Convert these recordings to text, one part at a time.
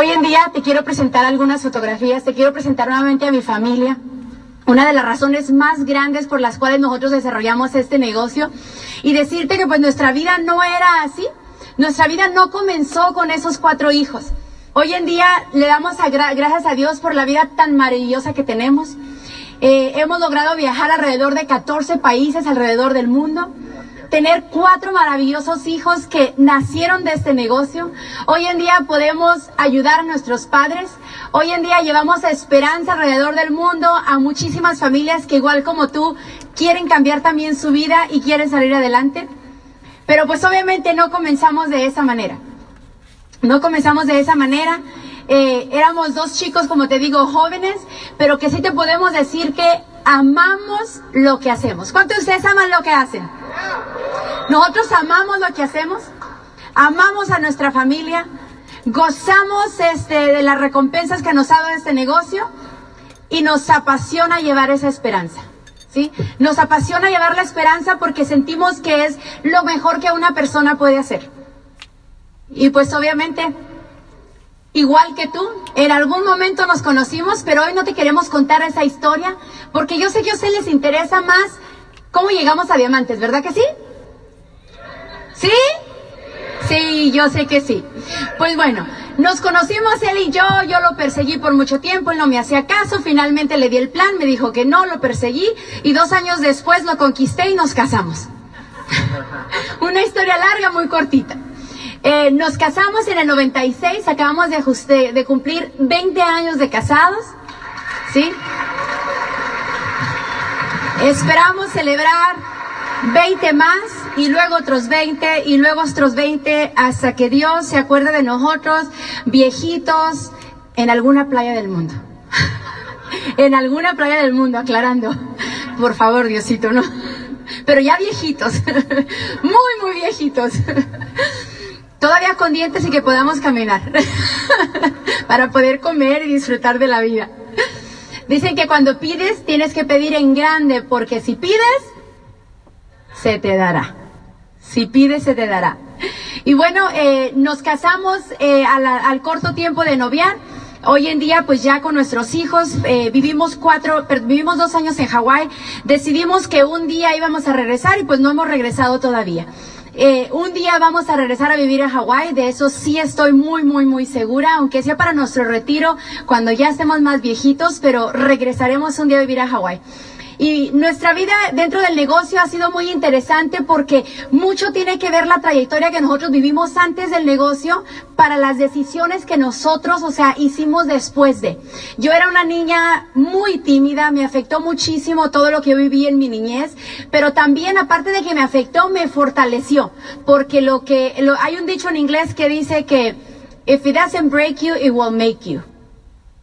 Hoy en día te quiero presentar algunas fotografías, te quiero presentar nuevamente a mi familia. Una de las razones más grandes por las cuales nosotros desarrollamos este negocio y decirte que pues nuestra vida no era así. Nuestra vida no comenzó con esos cuatro hijos. Hoy en día le damos gracias a Dios por la vida tan maravillosa que tenemos. Eh, hemos logrado viajar alrededor de 14 países alrededor del mundo tener cuatro maravillosos hijos que nacieron de este negocio. Hoy en día podemos ayudar a nuestros padres. Hoy en día llevamos esperanza alrededor del mundo a muchísimas familias que igual como tú quieren cambiar también su vida y quieren salir adelante. Pero pues obviamente no comenzamos de esa manera. No comenzamos de esa manera. Eh, éramos dos chicos, como te digo, jóvenes, pero que sí te podemos decir que amamos lo que hacemos. ¿Cuántos de ustedes aman lo que hacen? Nosotros amamos lo que hacemos, amamos a nuestra familia, gozamos este, de las recompensas que nos ha dado este negocio y nos apasiona llevar esa esperanza. ¿Sí? Nos apasiona llevar la esperanza porque sentimos que es lo mejor que una persona puede hacer. Y pues obviamente, igual que tú, en algún momento nos conocimos, pero hoy no te queremos contar esa historia porque yo sé que a ustedes les interesa más cómo llegamos a diamantes, ¿verdad que sí? ¿Sí? Sí, yo sé que sí. Pues bueno, nos conocimos él y yo, yo lo perseguí por mucho tiempo, él no me hacía caso, finalmente le di el plan, me dijo que no, lo perseguí y dos años después lo conquisté y nos casamos. Una historia larga, muy cortita. Eh, nos casamos en el 96, acabamos de, de cumplir 20 años de casados, ¿sí? Esperamos celebrar 20 más y luego otros 20 y luego otros 20 hasta que Dios se acuerde de nosotros, viejitos, en alguna playa del mundo. en alguna playa del mundo, aclarando. Por favor, Diosito, ¿no? Pero ya viejitos, muy, muy viejitos. Todavía con dientes y que podamos caminar para poder comer y disfrutar de la vida. Dicen que cuando pides tienes que pedir en grande porque si pides, se te dará. Si pides, se te dará. Y bueno, eh, nos casamos eh, al, corto tiempo de noviar. Hoy en día, pues ya con nuestros hijos, eh, vivimos cuatro, vivimos dos años en Hawái. Decidimos que un día íbamos a regresar y pues no hemos regresado todavía. Un día vamos a regresar a vivir a Hawái, de eso sí estoy muy, muy, muy segura, aunque sea para nuestro retiro cuando ya estemos más viejitos, pero regresaremos un día a vivir a Hawái. Y nuestra vida dentro del negocio ha sido muy interesante porque mucho tiene que ver la trayectoria que nosotros vivimos antes del negocio para las decisiones que nosotros, o sea, hicimos después de. Yo era una niña muy tímida, me afectó muchísimo todo lo que viví en mi niñez, pero también aparte de que me afectó, me fortaleció, porque lo que, hay un dicho en inglés que dice que if it doesn't break you, it will make you.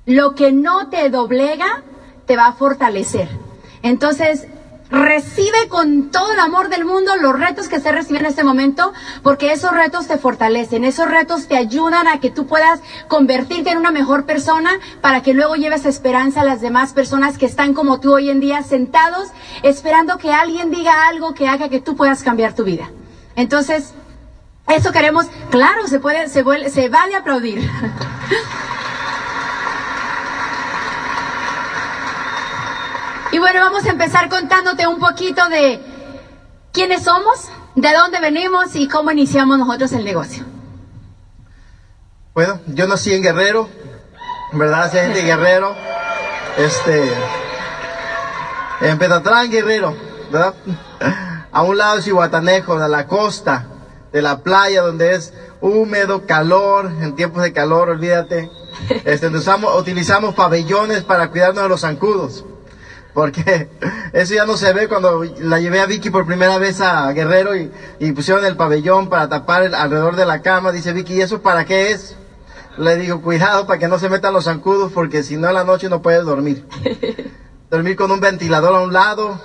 Lo que no te doblega, te va a fortalecer. Entonces, recibe con todo el amor del mundo los retos que se reciben en este momento, porque esos retos te fortalecen, esos retos te ayudan a que tú puedas convertirte en una mejor persona para que luego lleves esperanza a las demás personas que están como tú hoy en día sentados esperando que alguien diga algo que haga que tú puedas cambiar tu vida. Entonces, eso queremos, claro, se puede, se, se vale aplaudir. Y bueno, vamos a empezar contándote un poquito de quiénes somos, de dónde venimos y cómo iniciamos nosotros el negocio. Bueno, yo nací en Guerrero, ¿verdad? Soy gente Guerrero. Este. En Petatlán, Guerrero, ¿verdad? A un lado es Iguatanejo, de la costa, de la playa, donde es húmedo, calor, en tiempos de calor, olvídate. Este, usamos, utilizamos pabellones para cuidarnos de los zancudos porque eso ya no se ve cuando la llevé a Vicky por primera vez a Guerrero y, pusieron el pabellón para tapar el, alrededor de la cama. Dice Vicky, ¿y eso para qué es? Le digo, cuidado para que no se metan los zancudos porque si no en la noche no puedes dormir. dormir con un ventilador a un lado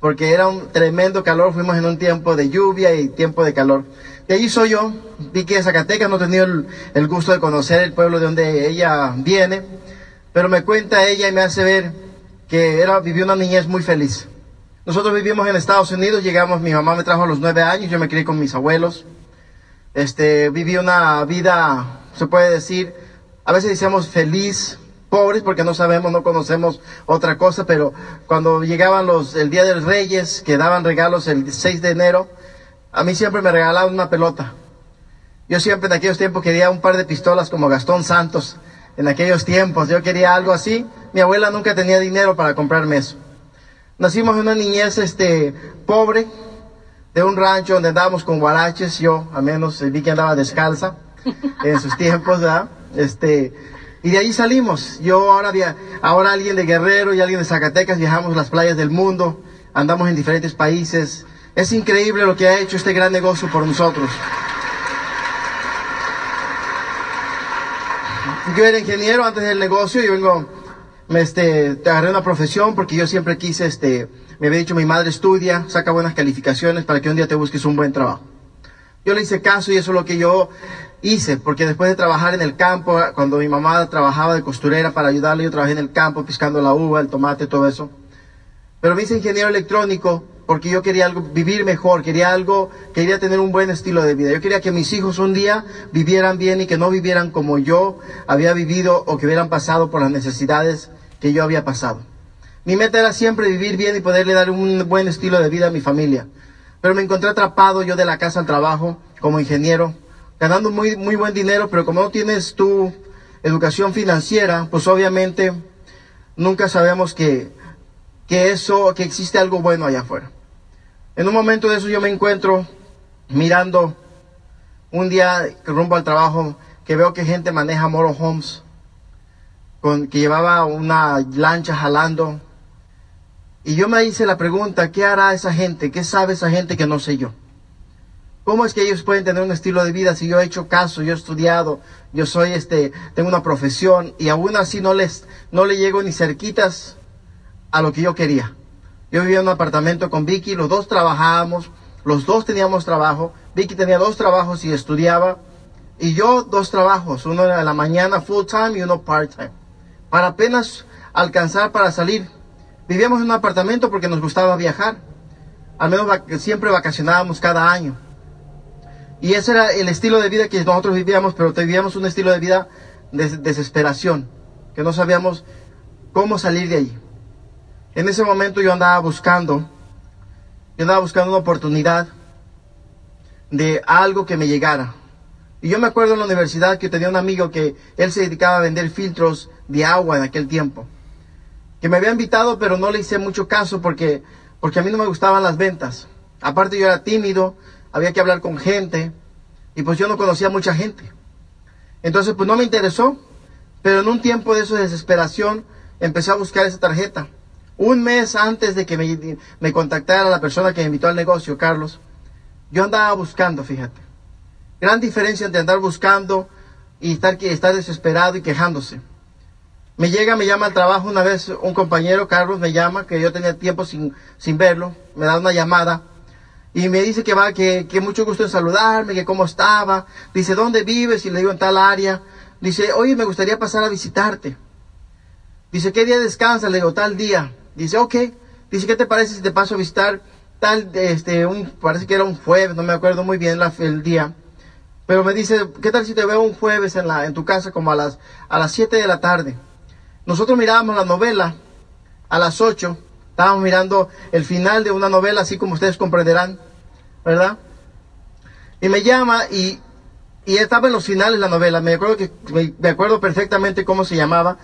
porque era un tremendo calor. Fuimos en un tiempo de lluvia y tiempo de calor. De allí soy yo, Vicky de Zacatecas, no he tenido el, el gusto de conocer el pueblo de donde ella viene, pero me cuenta ella y me hace ver que era, vivió una niñez muy feliz. Nosotros vivimos en Estados Unidos, llegamos, mi mamá me trajo a los nueve años, yo me crié con mis abuelos. Este, viví una vida, se puede decir, A veces decíamos feliz, pobres porque no sabemos, no conocemos otra cosa, pero cuando llegaban los, el Día de los Reyes, que daban regalos el 6 de enero, a mí siempre me regalaban una pelota. Yo siempre en aquellos tiempos quería un par de pistolas como Gastón Santos. En aquellos tiempos yo quería algo así. Mi abuela nunca tenía dinero para comprarme eso. Nacimos en una niñez este, pobre, de un rancho donde andábamos con guaraches. Yo, al menos, vi que andaba descalza en sus tiempos, ¿verdad? Este, y de ahí salimos. Yo ahora, ahora alguien de Guerrero y alguien de Zacatecas viajamos las playas del mundo, andamos en diferentes países. Es increíble lo que ha hecho este gran negocio por nosotros. Yo era ingeniero antes del negocio y vengo, este, te agarré una profesión porque yo siempre quise, este, me había dicho mi madre estudia, saca buenas calificaciones para que un día te busques un buen trabajo. Yo le hice caso y eso es lo que yo hice, porque después de trabajar en el campo, cuando mi mamá trabajaba de costurera para ayudarle, yo trabajé en el campo piscando la uva, el tomate, todo eso. Pero me hice ingeniero electrónico porque yo quería algo, vivir mejor, quería algo, quería tener un buen estilo de vida. Yo quería que mis hijos un día vivieran bien y que no vivieran como yo había vivido o que hubieran pasado por las necesidades que yo había pasado. Mi meta era siempre vivir bien y poderle dar un buen estilo de vida a mi familia. Pero me encontré atrapado yo de la casa al trabajo como ingeniero, ganando muy, muy buen dinero, pero como no tienes tu educación financiera, pues obviamente nunca sabemos que, que eso, que existe algo bueno allá afuera. En un momento de eso yo me encuentro mirando un día rumbo al trabajo que veo que gente maneja motorhomes, que llevaba una lancha jalando. Y yo me hice la pregunta, ¿qué hará esa gente? ¿Qué sabe esa gente que no sé yo? ¿Cómo es que ellos pueden tener un estilo de vida si yo he hecho caso, yo he estudiado, yo soy este, tengo una profesión y aún así no les, no le llego ni cerquitas a lo que yo quería? Yo vivía en un apartamento con Vicky, los dos trabajábamos, los dos teníamos trabajo. Vicky tenía dos trabajos y estudiaba. Y yo dos trabajos, uno en la mañana full time y uno part time. Para apenas alcanzar para salir. Vivíamos en un apartamento porque nos gustaba viajar. Al menos siempre vacacionábamos cada año. Y ese era el estilo de vida que nosotros vivíamos, pero vivíamos un estilo de vida de desesperación, que no sabíamos cómo salir de allí. En ese momento yo andaba buscando, yo andaba buscando una oportunidad de algo que me llegara. Y yo me acuerdo en la universidad que tenía un amigo que él se dedicaba a vender filtros de agua en aquel tiempo. Que me había invitado, pero no le hice mucho caso porque, porque a mí no me gustaban las ventas. Aparte yo era tímido, había que hablar con gente y pues yo no conocía mucha gente. Entonces pues no me interesó, pero en un tiempo de esa desesperación empecé a buscar esa tarjeta. Un mes antes de que me, contactara la persona que me invitó al negocio, Carlos, yo andaba buscando, fíjate. Gran diferencia entre andar buscando y estar, estar desesperado y quejándose. Me llega, me llama al trabajo una vez un compañero, Carlos, me llama, que yo tenía tiempo sin, sin verlo, me da una llamada y me dice que va, que, que mucho gusto en saludarme, que cómo estaba. Dice, ¿dónde vives? Y le digo, en tal área. Dice, oye, me gustaría pasar a visitarte. Dice, ¿qué día descansa? Le digo, tal día. Dice, ok. Dice, ¿qué te parece si te paso a visitar tal, este, un, parece que era un jueves, no me acuerdo muy bien la, el día. Pero me dice, ¿qué tal si te veo un jueves en, la, en tu casa como a las, a las 7 de la tarde? Nosotros mirábamos la novela a las 8. Estábamos mirando el final de una novela, así como ustedes comprenderán, ¿verdad? Y me llama y, y estaba en los finales la novela. Me acuerdo que me, acuerdo perfectamente cómo se llamaba,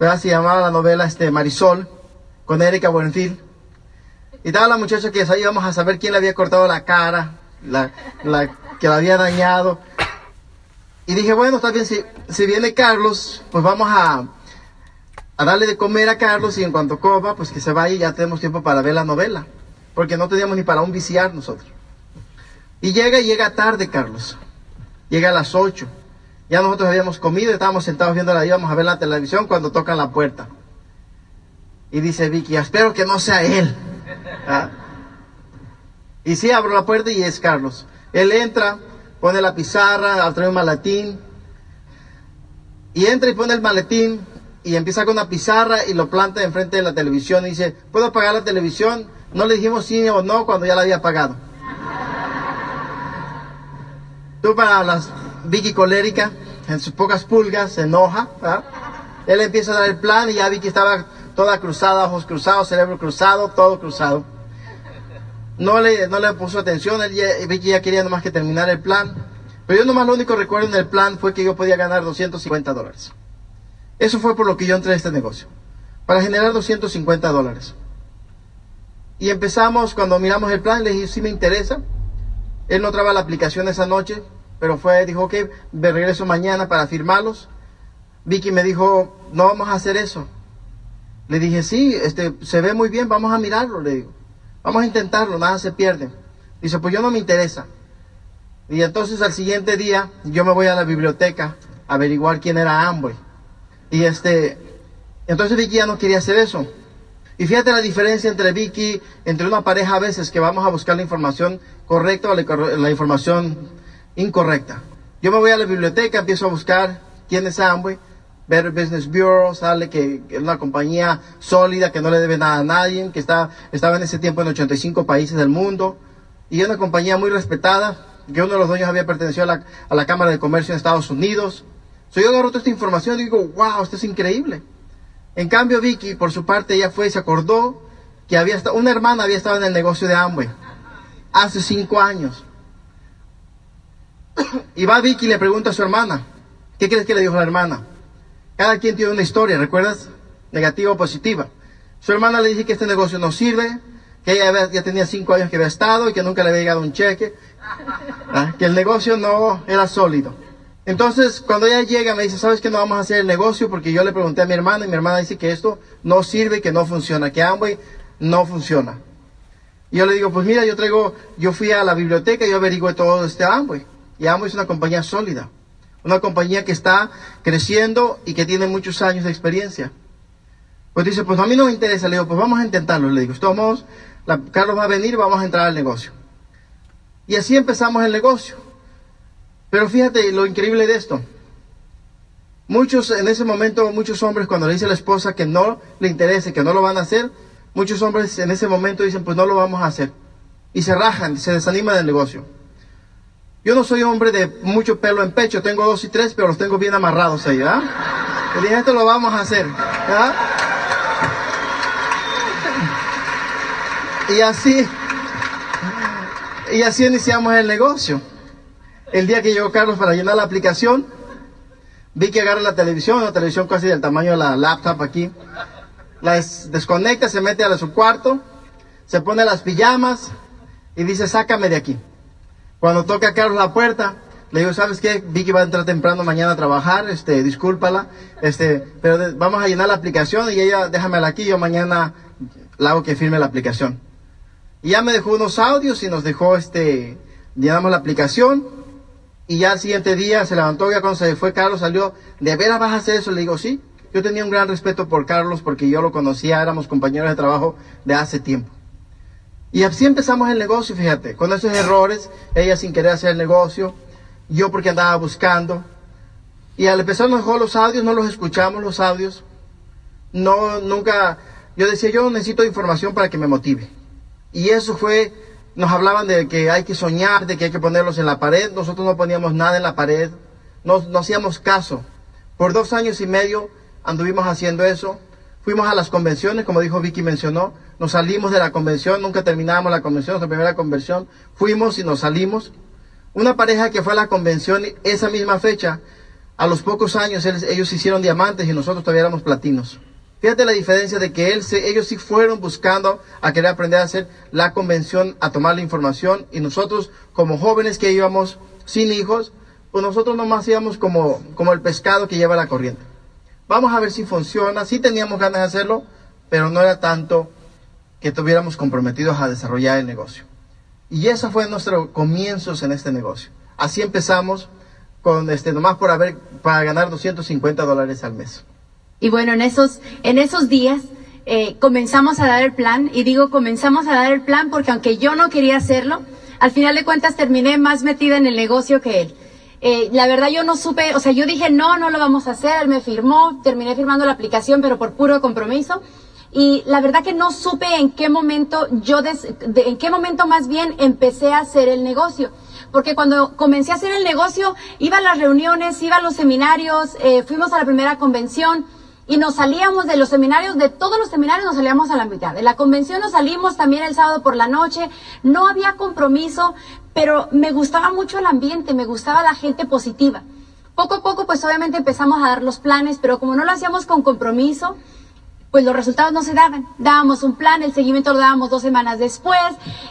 ¿verdad? Se llamaba la novela este Marisol con Erika Buenfil. Y estaba la muchacha que ahí íbamos a saber quién le había cortado la cara, la, la que la había dañado. Y dije, bueno, está bien, si, si viene Carlos, pues vamos a, a darle de comer a Carlos y en cuanto coma, pues que se vaya y ya tenemos tiempo para ver la novela. Porque no teníamos ni para un viciar nosotros. Y llega y llega tarde Carlos. Llega a las 8. Ya nosotros habíamos comido, estábamos sentados viendo la, íbamos a ver la televisión cuando tocan la puerta. Y dice Vicky, espero que no sea él. ¿Ah? Y sí, abro la puerta y es Carlos. Él entra, pone la pizarra, trae un maletín. Y entra y pone el maletín y empieza con una pizarra y lo planta enfrente de la televisión y dice, ¿puedo apagar la televisión? No le dijimos sí o no cuando ya la había apagado. Tú para las Vicky colérica, en sus pocas pulgas, se enoja. Él empieza a dar el plan y ya vi que estaba toda cruzada, ojos cruzados, cerebro cruzado, todo cruzado. No le, no le puso atención, él ya, vi que ya quería nomás que terminar el plan. Pero yo nomás lo único recuerdo en el plan fue que yo podía ganar 250 dólares. Eso fue por lo que yo entré a este negocio. Para generar 250 dólares. Y empezamos, cuando miramos el plan, le dije, sí me interesa. Él no traba la aplicación esa noche, pero fue, dijo, ok, me regreso mañana para firmarlos. Vicky me dijo, no vamos a hacer eso. Le dije, sí, este, se ve muy bien, vamos a mirarlo, le digo. Vamos a intentarlo, nada se pierde. Dice, pues yo no me interesa. Y entonces al siguiente día yo me voy a la biblioteca a averiguar quién era Amway. Y este, entonces Vicky ya no quería hacer eso. Y fíjate la diferencia entre Vicky, entre una pareja a veces que vamos a buscar la información correcta o la, información incorrecta. Yo me voy a la biblioteca, empiezo a buscar quién es Amway. Better Business Bureau, sale que es una compañía sólida, que no le debe nada a nadie, que está, estaba en ese tiempo en 85 países del mundo, y es una compañía muy respetada, que uno de los dueños había pertenecido a la, a la Cámara de Comercio en Estados Unidos. So, yo agarro toda esta información y digo, wow, esto es increíble. En cambio, Vicky, por su parte, ella fue y se acordó que había una hermana había estado en el negocio de Amway hace cinco años. Y va Vicky y le pregunta a su hermana, ¿qué crees que le dijo la hermana? Cada quien tiene una historia, ¿recuerdas? Negativa o positiva. Su hermana le dice que este negocio no sirve, que ella ya tenía cinco años que había estado y que nunca le había llegado un cheque, ¿ah? que el negocio no era sólido. Entonces, cuando ella llega, me dice, ¿sabes que no vamos a hacer el negocio? Porque yo le pregunté a mi hermana y mi hermana dice que esto no sirve, que no funciona, que Amway no funciona. Y yo le digo, pues mira, yo traigo, yo fui a la biblioteca y yo averigué todo este Amway. Y Amway es una compañía sólida. Una compañía que está creciendo y que tiene muchos años de experiencia. Pues dice, pues a mí no me interesa. Le digo, pues vamos a intentarlo. Le digo, estamos, la, Carlos va a venir vamos a entrar al negocio. Y así empezamos el negocio. Pero fíjate lo increíble de esto. Muchos, en ese momento, muchos hombres cuando le dice a la esposa que no le interese, que no lo van a hacer, muchos hombres en ese momento dicen, pues no lo vamos a hacer. Y se rajan, se desaniman del negocio. Yo no soy hombre de mucho pelo en pecho, tengo dos y tres, pero los tengo bien amarrados ahí, ¿ah? Y dije, esto lo vamos a hacer, ¿ah? Y así, y así iniciamos el negocio. El día que llegó Carlos para llenar la aplicación, vi que agarra la televisión, una televisión casi del tamaño de la laptop aquí, la des desconecta, se mete a su cuarto, se pone las pijamas y dice, sácame de aquí. Cuando toca a Carlos la puerta, le digo, ¿sabes qué? Vicky va a entrar temprano mañana a trabajar, este, discúlpala, este, pero vamos a llenar la aplicación y ella, déjamela aquí, yo mañana la hago que firme la aplicación. Y ya me dejó unos audios y nos dejó, este, llenamos la aplicación y ya al siguiente día se levantó, ya cuando se fue Carlos salió, ¿de veras vas a hacer eso? Le digo, sí. Yo tenía un gran respeto por Carlos porque yo lo conocía, éramos compañeros de trabajo de hace tiempo. Y así empezamos el negocio, fíjate, con esos errores, ella sin querer hacer el negocio, yo porque andaba buscando. Y al empezar nos dejó los audios, no los escuchamos los audios. No, nunca, yo decía, yo necesito información para que me motive. Y eso fue, nos hablaban de que hay que soñar, de que hay que ponerlos en la pared. Nosotros no poníamos nada en la pared, no, no hacíamos caso. Por dos años y medio anduvimos haciendo eso. Fuimos a las convenciones, como dijo Vicky mencionó, nos salimos de la convención, nunca terminábamos la convención, nuestra primera convención, fuimos y nos salimos. Una pareja que fue a la convención esa misma fecha, a los pocos años ellos hicieron diamantes y nosotros todavía éramos platinos. Fíjate la diferencia de que él se, ellos sí fueron buscando a querer aprender a hacer la convención, a tomar la información, y nosotros como jóvenes que íbamos sin hijos, pues nosotros nomás íbamos como, como el pescado que lleva la corriente. Vamos a ver si funciona, sí teníamos ganas de hacerlo, pero no era tanto que estuviéramos comprometidos a desarrollar el negocio. Y eso fue nuestro comienzos en este negocio. Así empezamos con este nomás por haber para ganar 250 dólares al mes. Y bueno, en esos en esos días eh, comenzamos a dar el plan y digo comenzamos a dar el plan porque aunque yo no quería hacerlo, al final de cuentas terminé más metida en el negocio que él. Eh, la verdad yo no supe, o sea, yo dije no, no lo vamos a hacer, me firmó, terminé firmando la aplicación, pero por puro compromiso y la verdad que no supe en qué momento yo, des, de, en qué momento más bien empecé a hacer el negocio. porque cuando comencé a hacer el negocio, iba a las reuniones, iba a los seminarios, eh, fuimos a la primera convención y nos salíamos de los seminarios, de todos los seminarios nos salíamos a la mitad. De la convención nos salimos también el sábado por la noche, no había compromiso, pero me gustaba mucho el ambiente, me gustaba la gente positiva. Poco a poco, pues obviamente empezamos a dar los planes, pero como no lo hacíamos con compromiso, pues los resultados no se daban. Dábamos un plan, el seguimiento lo dábamos dos semanas después.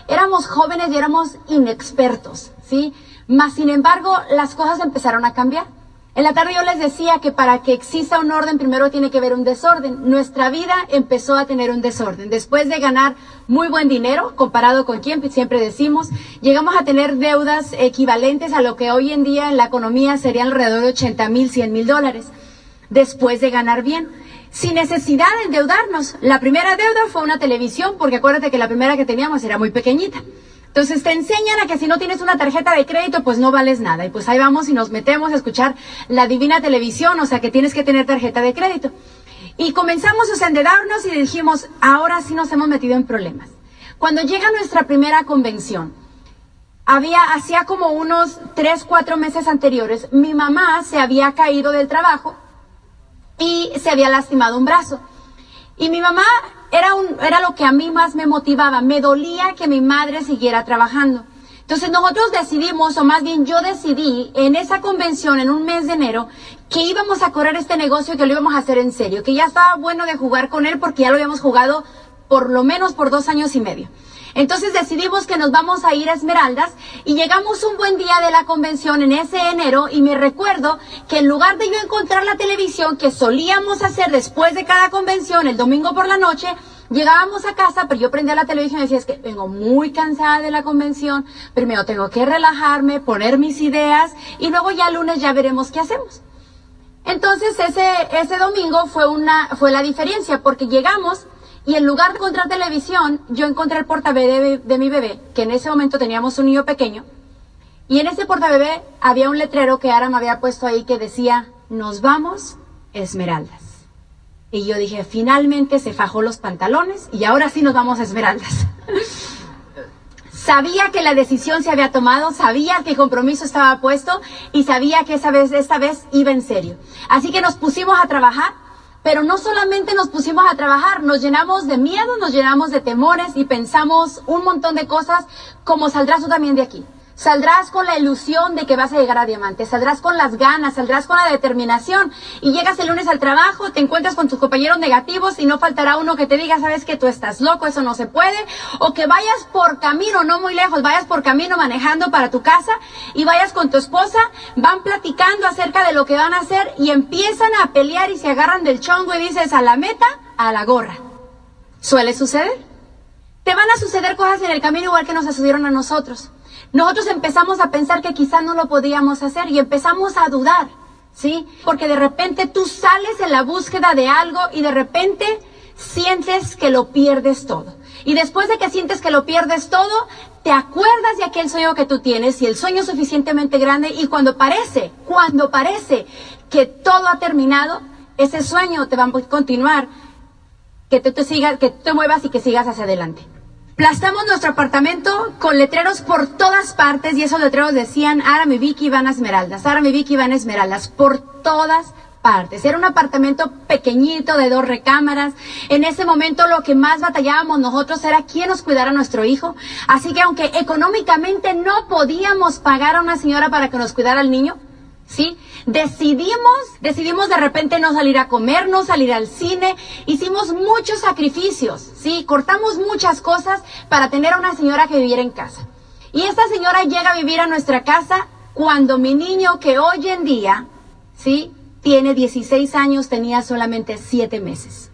Éramos jóvenes y éramos inexpertos, ¿sí? Más sin embargo, las cosas empezaron a cambiar. En la tarde yo les decía que para que exista un orden primero tiene que haber un desorden. Nuestra vida empezó a tener un desorden. Después de ganar muy buen dinero, comparado con quien siempre decimos, llegamos a tener deudas equivalentes a lo que hoy en día en la economía serían alrededor de 80 mil, 100 mil dólares. Después de ganar bien sin necesidad de endeudarnos. La primera deuda fue una televisión, porque acuérdate que la primera que teníamos era muy pequeñita. Entonces te enseñan a que si no tienes una tarjeta de crédito, pues no vales nada. Y pues ahí vamos y nos metemos a escuchar la divina televisión, o sea que tienes que tener tarjeta de crédito. Y comenzamos a endeudarnos y dijimos, ahora sí nos hemos metido en problemas. Cuando llega nuestra primera convención, había, hacía como unos tres, cuatro meses anteriores, mi mamá se había caído del trabajo y se había lastimado un brazo. Y mi mamá era, un, era lo que a mí más me motivaba. Me dolía que mi madre siguiera trabajando. Entonces nosotros decidimos, o más bien yo decidí en esa convención en un mes de enero, que íbamos a correr este negocio y que lo íbamos a hacer en serio, que ya estaba bueno de jugar con él porque ya lo habíamos jugado por lo menos por dos años y medio. Entonces decidimos que nos vamos a ir a Esmeraldas y llegamos un buen día de la convención en ese enero y me recuerdo que en lugar de yo encontrar la televisión que solíamos hacer después de cada convención el domingo por la noche, Llegábamos a casa, pero yo prendía la televisión y decía, es que vengo muy cansada de la convención, primero tengo que relajarme, poner mis ideas y luego ya lunes ya veremos qué hacemos. Entonces ese, ese domingo fue una, fue la diferencia porque llegamos y en lugar de encontrar televisión, yo encontré el portabebé de, mi bebé, que en ese momento teníamos un niño pequeño. Y en ese portabebé había un letrero que Ara me había puesto ahí que decía, nos vamos, Esmeraldas. Y yo dije, finalmente se fajó los pantalones y ahora sí nos vamos a Esmeraldas. sabía que la decisión se había tomado, sabía que el compromiso estaba puesto y sabía que esa vez, esta vez iba en serio. Así que nos pusimos a trabajar pero no solamente nos pusimos a trabajar, nos llenamos de miedo, nos llenamos de temores y pensamos un montón de cosas como saldrás tú también de aquí. Saldrás con la ilusión de que vas a llegar a diamante, saldrás con las ganas, saldrás con la determinación y llegas el lunes al trabajo, te encuentras con tus compañeros negativos y no faltará uno que te diga, sabes que tú estás loco, eso no se puede, o que vayas por camino, no muy lejos, vayas por camino manejando para tu casa y vayas con tu esposa, van platicando acerca de lo que van a hacer y empiezan a pelear y se agarran del chongo y dices, a la meta, a la gorra. ¿Suele suceder? Te van a suceder cosas en el camino igual que nos sucedieron a nosotros nosotros empezamos a pensar que quizás no lo podíamos hacer y empezamos a dudar, ¿sí? Porque de repente tú sales en la búsqueda de algo y de repente sientes que lo pierdes todo. Y después de que sientes que lo pierdes todo, te acuerdas de aquel sueño que tú tienes y el sueño es suficientemente grande y cuando parece, cuando parece que todo ha terminado, ese sueño te va a continuar, que te, te sigas, que te muevas y que sigas hacia adelante. Plastamos nuestro apartamento con letreros por todas partes y esos letreros decían Ara mi Vicky van a Esmeraldas, Ara mi Vicky van a Esmeraldas, por todas partes. Era un apartamento pequeñito de dos recámaras. En ese momento lo que más batallábamos nosotros era quién nos cuidara a nuestro hijo. Así que aunque económicamente no podíamos pagar a una señora para que nos cuidara al niño, ¿sí? Decidimos, decidimos de repente no salir a comer, no salir al cine, hicimos muchos sacrificios, ¿sí? Cortamos muchas cosas para tener a una señora que viviera en casa. Y esta señora llega a vivir a nuestra casa cuando mi niño, que hoy en día, ¿sí? Tiene 16 años, tenía solamente 7 meses.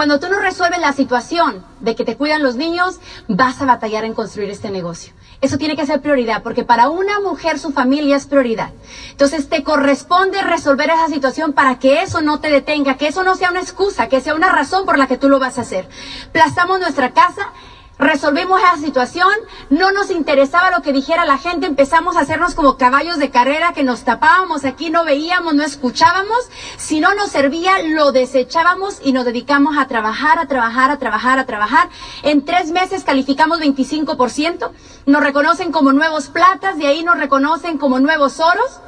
Cuando tú no resuelves la situación de que te cuidan los niños, vas a batallar en construir este negocio. Eso tiene que ser prioridad, porque para una mujer su familia es prioridad. Entonces te corresponde resolver esa situación para que eso no te detenga, que eso no sea una excusa, que sea una razón por la que tú lo vas a hacer. Plazamos nuestra casa, resolvimos esa situación, no nos interesaba lo que dijera la gente, empezamos a hacernos como caballos de carrera que nos tapábamos aquí, no veíamos, no escuchábamos, si no nos servía, lo desechábamos y nos dedicamos a trabajar, a trabajar, a trabajar, a trabajar. En tres meses calificamos 25%, nos reconocen como nuevos platas, de ahí nos reconocen como nuevos oros.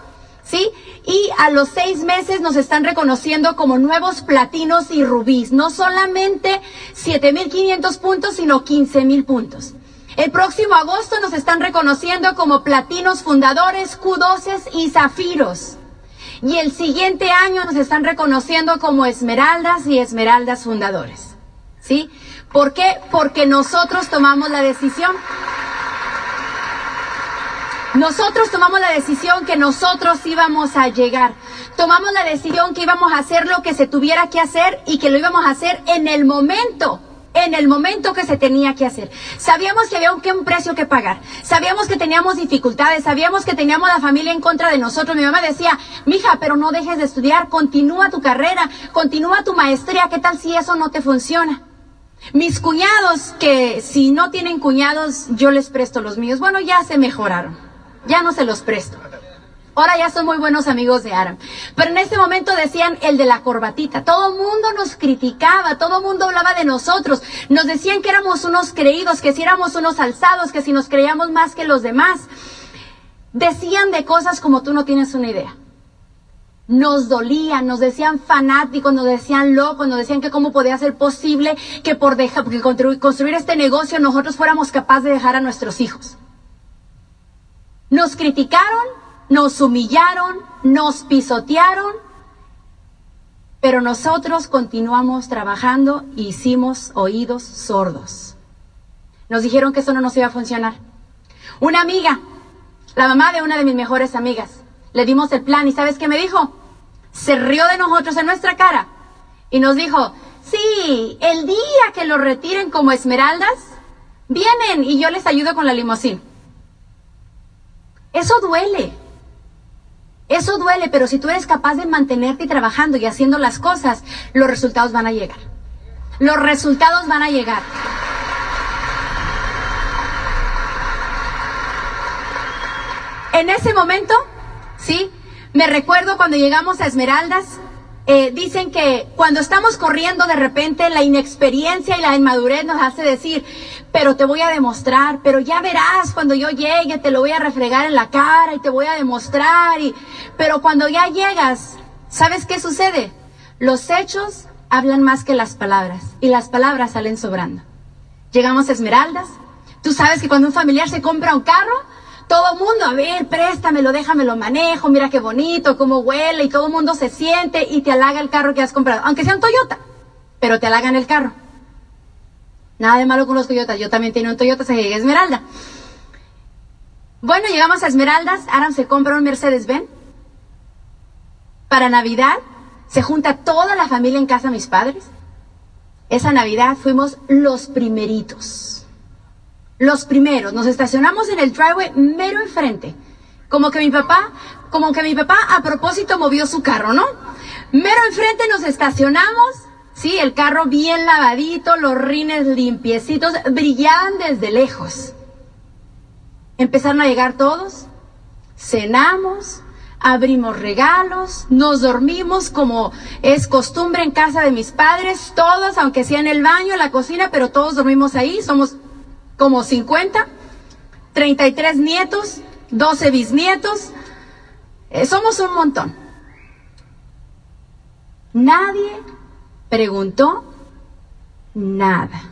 ¿Sí? Y a los seis meses nos están reconociendo como nuevos platinos y rubíes. No solamente 7.500 puntos, sino 15.000 puntos. El próximo agosto nos están reconociendo como platinos fundadores, Q12 y zafiros. Y el siguiente año nos están reconociendo como esmeraldas y esmeraldas fundadores. ¿Sí? ¿Por qué? Porque nosotros tomamos la decisión. Nosotros tomamos la decisión que nosotros íbamos a llegar. Tomamos la decisión que íbamos a hacer lo que se tuviera que hacer y que lo íbamos a hacer en el momento en el momento que se tenía que hacer. Sabíamos que había un, un, precio que pagar. Sabíamos que teníamos dificultades. Sabíamos que teníamos la familia en contra de nosotros. Mi mamá decía, mija, pero no dejes de estudiar. Continúa tu carrera. Continúa tu maestría. ¿Qué tal si eso no te funciona? Mis cuñados, que si no tienen cuñados, yo les presto los míos. Bueno, ya se mejoraron ya no se los presto. Ahora ya son muy buenos amigos de Aram. Pero en ese momento decían el de la corbatita. Todo el mundo nos criticaba, todo el mundo hablaba de nosotros. Nos decían que éramos unos creídos, que si éramos unos alzados, que si nos creíamos más que los demás. Decían de cosas como tú no tienes una idea. Nos dolían, nos decían fanáticos, nos decían locos, nos decían que cómo podía ser posible que por dejar, construir este negocio nosotros fuéramos capaces de dejar a nuestros hijos. Nos criticaron, nos humillaron, nos pisotearon, pero nosotros continuamos trabajando y hicimos oídos sordos. Nos dijeron que eso no nos iba a funcionar. Una amiga, la mamá de una de mis mejores amigas, le dimos el plan y ¿sabes qué me dijo? Se rió de nosotros en nuestra cara y nos dijo, sí, el día que lo retiren como esmeraldas, vienen y yo les ayudo con la limusina. Eso duele. Eso duele, pero si tú eres capaz de mantenerte trabajando y haciendo las cosas, los resultados van a llegar. Los resultados van a llegar. En ese momento, ¿sí? Me recuerdo cuando llegamos a Esmeraldas, eh, dicen que cuando estamos corriendo de repente la inexperiencia y la inmadurez nos hace decir, pero te voy a demostrar, pero ya verás cuando yo llegue, te lo voy a refregar en la cara y te voy a demostrar. Y, pero cuando ya llegas, ¿sabes qué sucede? Los hechos hablan más que las palabras y las palabras salen sobrando. Llegamos a Esmeraldas. Tú sabes que cuando un familiar se compra un carro, todo mundo, a ver, préstamelo, déjame lo manejo, mira qué bonito, cómo huele, y todo el mundo se siente y te halaga el carro que has comprado, aunque sea un Toyota, pero te halagan el carro. Nada de malo con los Toyotas, yo también tengo un Toyota, se llega Esmeralda. Bueno, llegamos a Esmeraldas, Aram se compra un Mercedes-Benz. Para Navidad, se junta toda la familia en casa de mis padres. Esa Navidad fuimos los primeritos los primeros. Nos estacionamos en el driveway mero enfrente. Como que mi papá, como que mi papá a propósito movió su carro, ¿no? Mero enfrente nos estacionamos. Sí, el carro bien lavadito, los rines limpiecitos, brillaban desde lejos. Empezaron a llegar todos, cenamos, abrimos regalos, nos dormimos como es costumbre en casa de mis padres, todos, aunque sea en el baño, en la cocina, pero todos dormimos ahí, somos como 50, 33 nietos, 12 bisnietos. Eh, somos un montón. Nadie preguntó nada.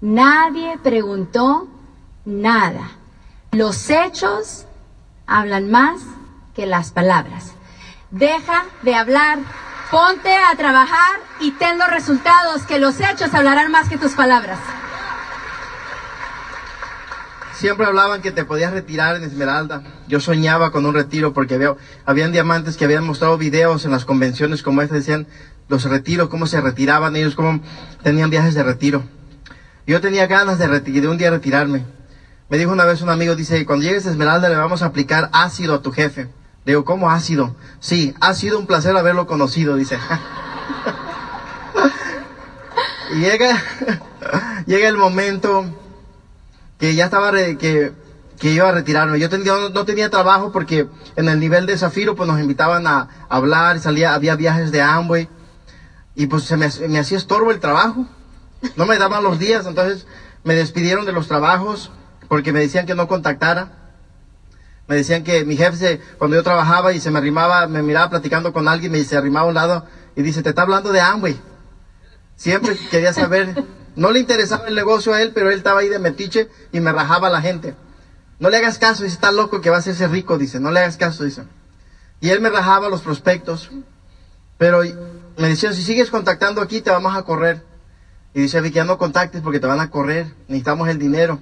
Nadie preguntó nada. Los hechos hablan más que las palabras. Deja de hablar, ponte a trabajar y ten los resultados, que los hechos hablarán más que tus palabras siempre hablaban que te podías retirar en Esmeralda. Yo soñaba con un retiro porque había, habían diamantes que habían mostrado videos en las convenciones como esta, decían los retiros, cómo se retiraban ellos, cómo tenían viajes de retiro. Yo tenía ganas de, un día retirarme. Me dijo una vez un amigo, dice, cuando llegues a Esmeralda le vamos a aplicar ácido a tu jefe. Le digo, ¿cómo ácido? Sí, ha sido un placer haberlo conocido, dice. llega, llega el momento que ya estaba re- que, que iba a retirarme. Yo no tenía trabajo porque en el nivel de Zafiro pues nos invitaban a, hablar, salía, había viajes de Amway y pues se me, me hacía estorbo el trabajo. No me daban los días, entonces me despidieron de los trabajos porque me decían que no contactara. Me decían que mi jefe, se- cuando yo trabajaba y se me arrimaba, me miraba platicando con alguien, me se arrimaba a un lado y dice, te está hablando de Amway. Siempre quería saber, no le interesaba el negocio a él, pero él estaba ahí de metiche y me rajaba a la gente. No le hagas caso, dice, está loco que va a hacerse rico, dice, no le hagas caso, dice. Y él me rajaba los prospectos, pero me decían, si sigues contactando aquí, te vamos a correr. Y dice Vicky, ya no contactes porque te van a correr, necesitamos el dinero.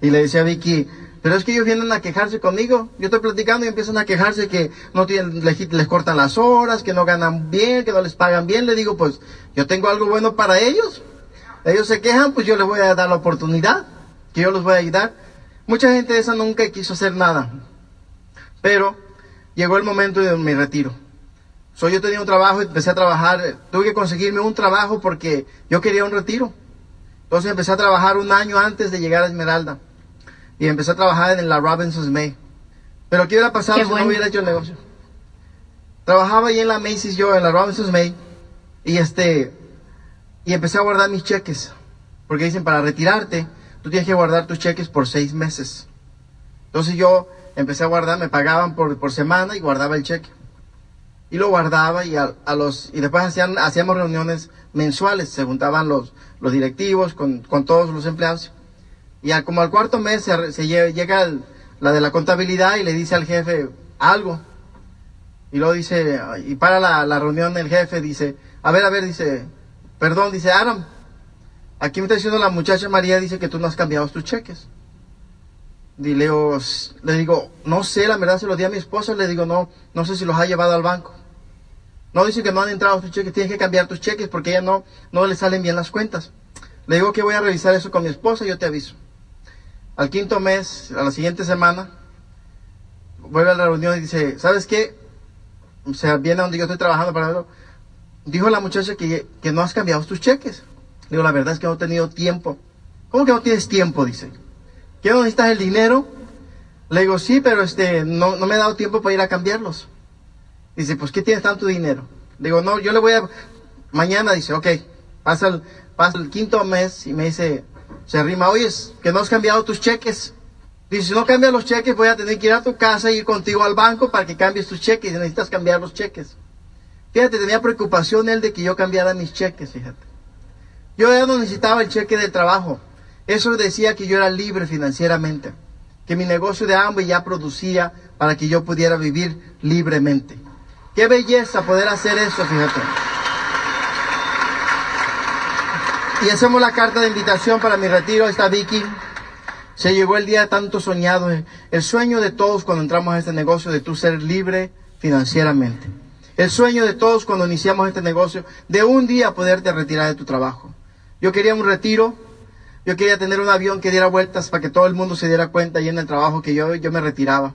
Y le decía a Vicky, pero es que ellos vienen a quejarse conmigo. Yo estoy platicando y empiezan a quejarse que no tienen, les, les cortan las horas, que no ganan bien, que no les pagan bien. Le digo, pues yo tengo algo bueno para ellos. Ellos se quejan, pues yo les voy a dar la oportunidad, que yo los voy a ayudar. Mucha gente de esa nunca quiso hacer nada. Pero llegó el momento de mi retiro. So, yo tenía un trabajo y empecé a trabajar. Tuve que conseguirme un trabajo porque yo quería un retiro. Entonces empecé a trabajar un año antes de llegar a Esmeralda. Y empecé a trabajar en la Robinson's May. Pero ¿qué hubiera pasado Qué si bueno. no hubiera hecho el negocio? Trabajaba ahí en la Macy's yo, en la Robinson's May. Y este, y empecé a guardar mis cheques. Porque dicen, para retirarte, tú tienes que guardar tus cheques por seis meses. Entonces yo empecé a guardar, me pagaban por, por semana y guardaba el cheque. Y lo guardaba y, a, a los, y después hacían, hacíamos reuniones mensuales, se juntaban los, los directivos con, con todos los empleados. Y al- como al cuarto mes se, llega la de la contabilidad y le dice al jefe algo. Y luego dice, y para la, reunión el jefe, dice, a ver, a ver, dice, perdón, dice, Adam, aquí me está diciendo la muchacha María, dice que tú no has cambiado tus cheques. Y le digo, "S- le digo, no sé, la verdad se los di a mi esposa, le digo, no, no sé si los ha llevado al banco. No dice que no han entrado tus cheques, tienes que cambiar tus cheques porque ella no, no le salen bien las cuentas. Le digo que voy a revisar eso con mi esposa y yo te aviso. Al quinto mes, a la siguiente semana, vuelve a la reunión y dice, ¿sabes qué? O sea, viene donde yo estoy trabajando para verlo. Dijo la muchacha que, que no has cambiado tus cheques. Digo, la verdad es que no he tenido tiempo. ¿Cómo que no tienes tiempo? Dice. ¿Que no necesitas el dinero? Le digo, sí, pero este, no, no me he dado tiempo para ir a cambiarlos. Dice, pues, ¿qué tienes tanto dinero? Le digo, no, yo le voy a... Mañana dice, ok, pasa el, pasa el quinto mes y me dice, se arrima, oye, que no has cambiado tus cheques. Dice, si no cambias los cheques, voy a tener que ir a tu casa e ir contigo al banco para que cambies tus cheques. Y necesitas cambiar los cheques. Fíjate, tenía preocupación él de que yo cambiara mis cheques, fíjate. Yo ya no necesitaba el cheque del trabajo. Eso decía que yo era libre financieramente. Que mi negocio de hambre ya producía para que yo pudiera vivir libremente. Qué belleza poder hacer eso, fíjate. Y hacemos la carta de invitación para mi retiro. Ahí está Vicky. Se llegó el día tanto soñado. El sueño de todos cuando entramos a este negocio de tú ser libre financieramente. El sueño de todos cuando iniciamos este negocio de un día poderte retirar de tu trabajo. Yo quería un retiro. Yo quería tener un avión que diera vueltas para que todo el mundo se diera cuenta y en el trabajo que yo, yo me retiraba.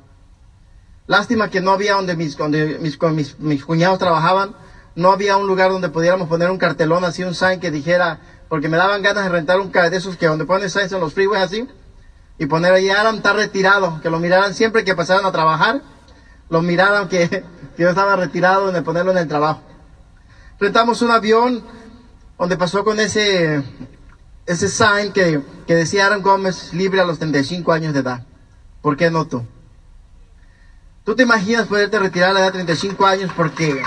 Lástima que no había donde mis, donde mis, mis, mis cuñados trabajaban, no había un lugar donde pudiéramos poner un cartelón así, un sign que dijera, porque me daban ganas de rentar un car de esos que donde ponen signs en los freeways así, y poner ahí, Adam está retirado, que lo miraran siempre que pasaran a trabajar, lo miraran que, que yo estaba retirado de ponerlo en el trabajo. Rentamos un avión donde pasó con ese, ese sign que, que decía Aaron Gómez libre a los 35 años de edad. ¿Por qué no tú? ¿Tú te imaginas poderte retirar a la edad de 35 años porque,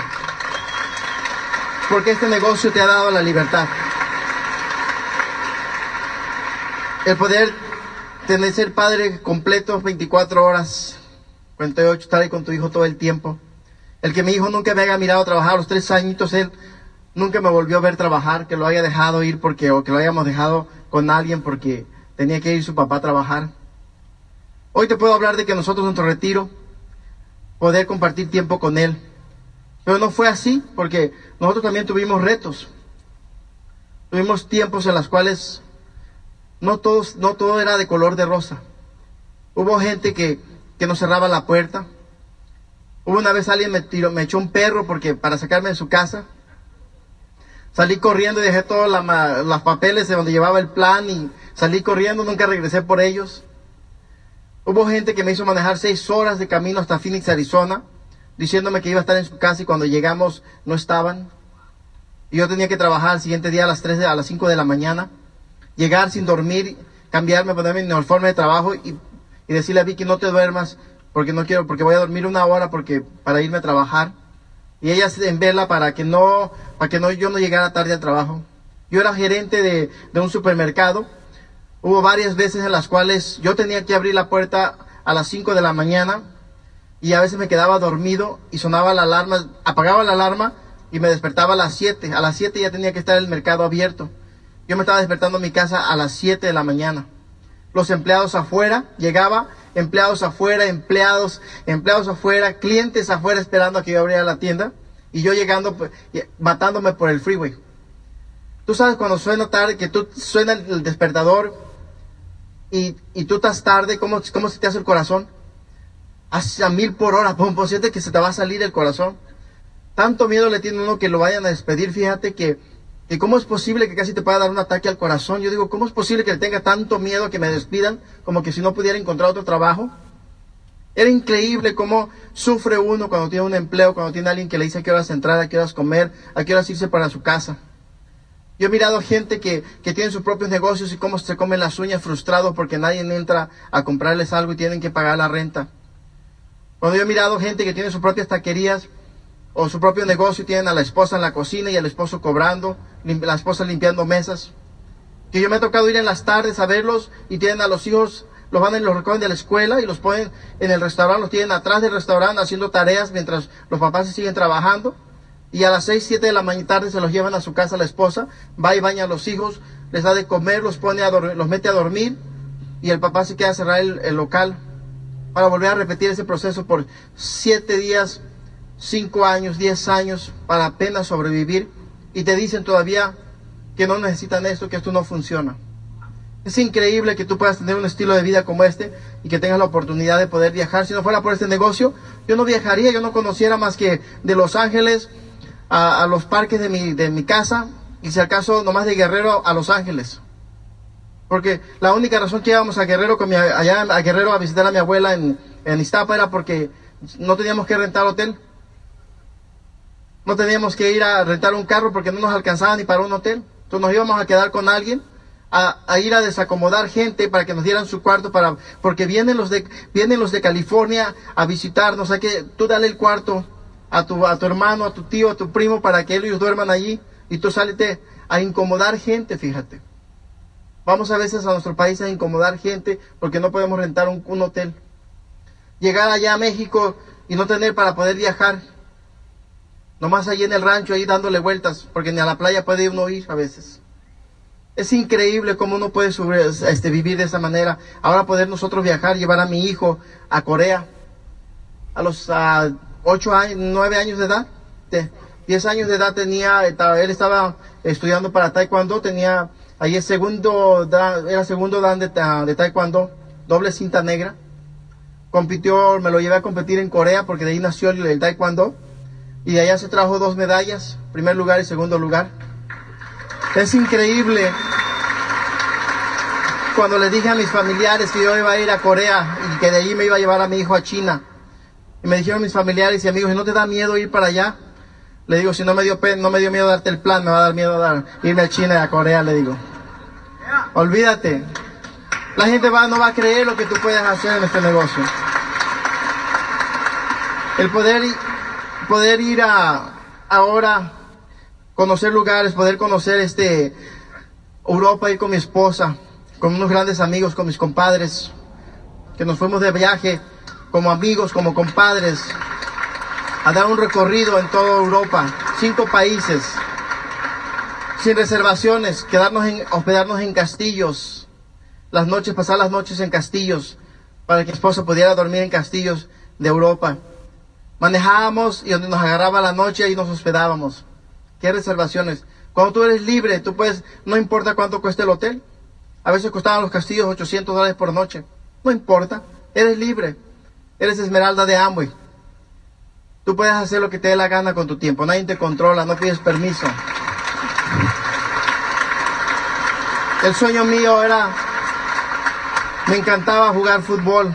porque este negocio te ha dado la libertad? El poder tener ser padre completo 24 horas, 48, estar ahí con tu hijo todo el tiempo. El que mi hijo nunca me haya mirado trabajar a los tres añitos, él nunca me volvió a ver trabajar, que lo haya dejado ir porque, o que lo hayamos dejado con alguien porque tenía que ir su papá a trabajar. Hoy te puedo hablar de que nosotros nuestro retiro, poder compartir tiempo con él. Pero no fue así, porque nosotros también tuvimos retos. Tuvimos tiempos en los cuales no, todos, no todo era de color de rosa. Hubo gente que, que cerraba la puerta. Hubo una vez alguien me, tiró, me echó un perro porque, para sacarme de su casa. Salí corriendo y dejé todos los papeles de donde llevaba el plan y salí corriendo, nunca regresé por ellos. Hubo gente que me hizo manejar seis horas de camino hasta Phoenix, Arizona, diciéndome que iba a estar en su casa y cuando llegamos no estaban. Y yo tenía que trabajar el siguiente día a las 3 a las 5 de la mañana, llegar sin dormir, cambiarme, ponerme mi uniforme de trabajo y, y decirle a Vicky no te duermas porque no quiero, porque voy a dormir una hora porque para irme a trabajar y ella en vela para que no, para que no, yo no llegara tarde al trabajo. Yo era gerente de, de un supermercado. Hubo varias veces en las cuales yo tenía que abrir la puerta a las 5 de la mañana y a veces me quedaba dormido y sonaba la alarma, apagaba la alarma y me despertaba a las 7. A las 7 ya tenía que estar el mercado abierto. Yo me estaba despertando en mi casa a las 7 de la mañana. Los empleados afuera, llegaba empleados afuera, empleados, empleados afuera, clientes afuera esperando a que yo abriera la tienda y yo llegando, pues, matándome por el freeway. Tú sabes cuando suena tarde, que tú suena el despertador y, y tú estás tarde, ¿cómo, ¿cómo se te hace el corazón? A mil por hora, pum, pum, siente que se te va a salir el corazón. Tanto miedo le tiene uno que lo vayan a despedir. Fíjate que ¿Y cómo es posible que casi te pueda dar un ataque al corazón? Yo digo, ¿cómo es posible que le tenga tanto miedo a que me despidan como que si no pudiera encontrar otro trabajo? Era increíble cómo sufre uno cuando tiene un empleo, cuando tiene alguien que le dice a qué horas entrar, a qué horas comer, a qué horas irse para su casa. Yo he mirado gente que, que tiene sus propios negocios y cómo se comen las uñas frustrados porque nadie entra a comprarles algo y tienen que pagar la renta. Cuando yo he mirado gente que tiene sus propias taquerías o su propio negocio y tienen a la esposa en la cocina y al esposo cobrando, la esposa limpiando mesas. Que yo me ha tocado ir en las tardes a verlos y tienen a los hijos, los van y los recogen de la escuela y los ponen en el restaurante, los tienen atrás del restaurante haciendo tareas mientras los papás se siguen trabajando. Y a las 6, 7 de la mañana tarde se los llevan a su casa la esposa, va y baña a los hijos, les da de comer, los pone a los mete a dormir y el papá se queda a cerrar el, el local para volver a repetir ese proceso por siete días cinco años, diez años para apenas sobrevivir y te dicen todavía que no necesitan esto, que esto no funciona. Es increíble que tú puedas tener un estilo de vida como este y que tengas la oportunidad de poder viajar. Si no fuera por este negocio, yo no viajaría, yo no conociera más que de Los Ángeles a, los parques de mi, de mi casa y si acaso nomás de Guerrero a Los Ángeles. Porque la única razón que íbamos a Guerrero, con mi, allá a Guerrero a visitar a mi abuela en, en Iztapa era porque no teníamos que rentar hotel. No teníamos que ir a rentar un carro porque no nos alcanzaba ni para un hotel. Entonces nos íbamos a quedar con alguien a, ir a desacomodar gente para que nos dieran su cuarto para porque vienen los de vienen los de California a visitarnos, hay que tú dale el cuarto a tu a tu hermano, a tu tío, a tu primo para que ellos duerman allí y tú salete a incomodar gente, fíjate. Vamos a veces a nuestro país a incomodar gente porque no podemos rentar un hotel. Llegar allá a México y no tener para poder viajar Nomás ahí en el rancho, ahí dándole vueltas, porque ni a la playa puede uno ir a veces. Es increíble cómo uno puede este, vivir de esa manera. Ahora poder nosotros viajar, llevar a mi hijo a Corea a los ocho años, nueve años de edad. De, diez años de edad tenía, él estaba estudiando para taekwondo, tenía ahí el segundo, era segundo dan de, de taekwondo, doble cinta negra. Compitió, me lo llevé a competir en Corea porque de ahí nació el, el taekwondo y allá se trajo dos medallas, primer lugar y segundo lugar. Es increíble. Cuando le dije a mis familiares que yo iba a ir a Corea y que de allí me iba a llevar a mi hijo a China, y me dijeron mis familiares y amigos, ¿y no te da miedo ir para allá? Le digo, si no me dio, no me dio miedo darte el plan, me va a dar miedo dar, irme a China y a Corea, le digo. Olvídate. La gente va, no va a creer lo que tú puedes hacer en este negocio. El poder poder ir a ahora conocer lugares, poder conocer este Europa, ir con mi esposa, con unos grandes amigos, con mis compadres, que nos fuimos de viaje como amigos, como compadres, a dar un recorrido en toda Europa, cinco países, sin reservaciones, quedarnos en, hospedarnos en castillos, las noches, pasar las noches en castillos, para que mi esposa pudiera dormir en castillos de Europa. Manejábamos y donde nos agarraba la noche y nos hospedábamos. ¿Qué reservaciones? Cuando tú eres libre, tú puedes, no importa cuánto cueste el hotel. A veces costaban los castillos 800 dólares por noche. No importa, eres libre. Eres esmeralda de Amway. Tú puedes hacer lo que te dé la gana con tu tiempo. Nadie te controla, no pides permiso. el sueño mío era, me encantaba jugar fútbol.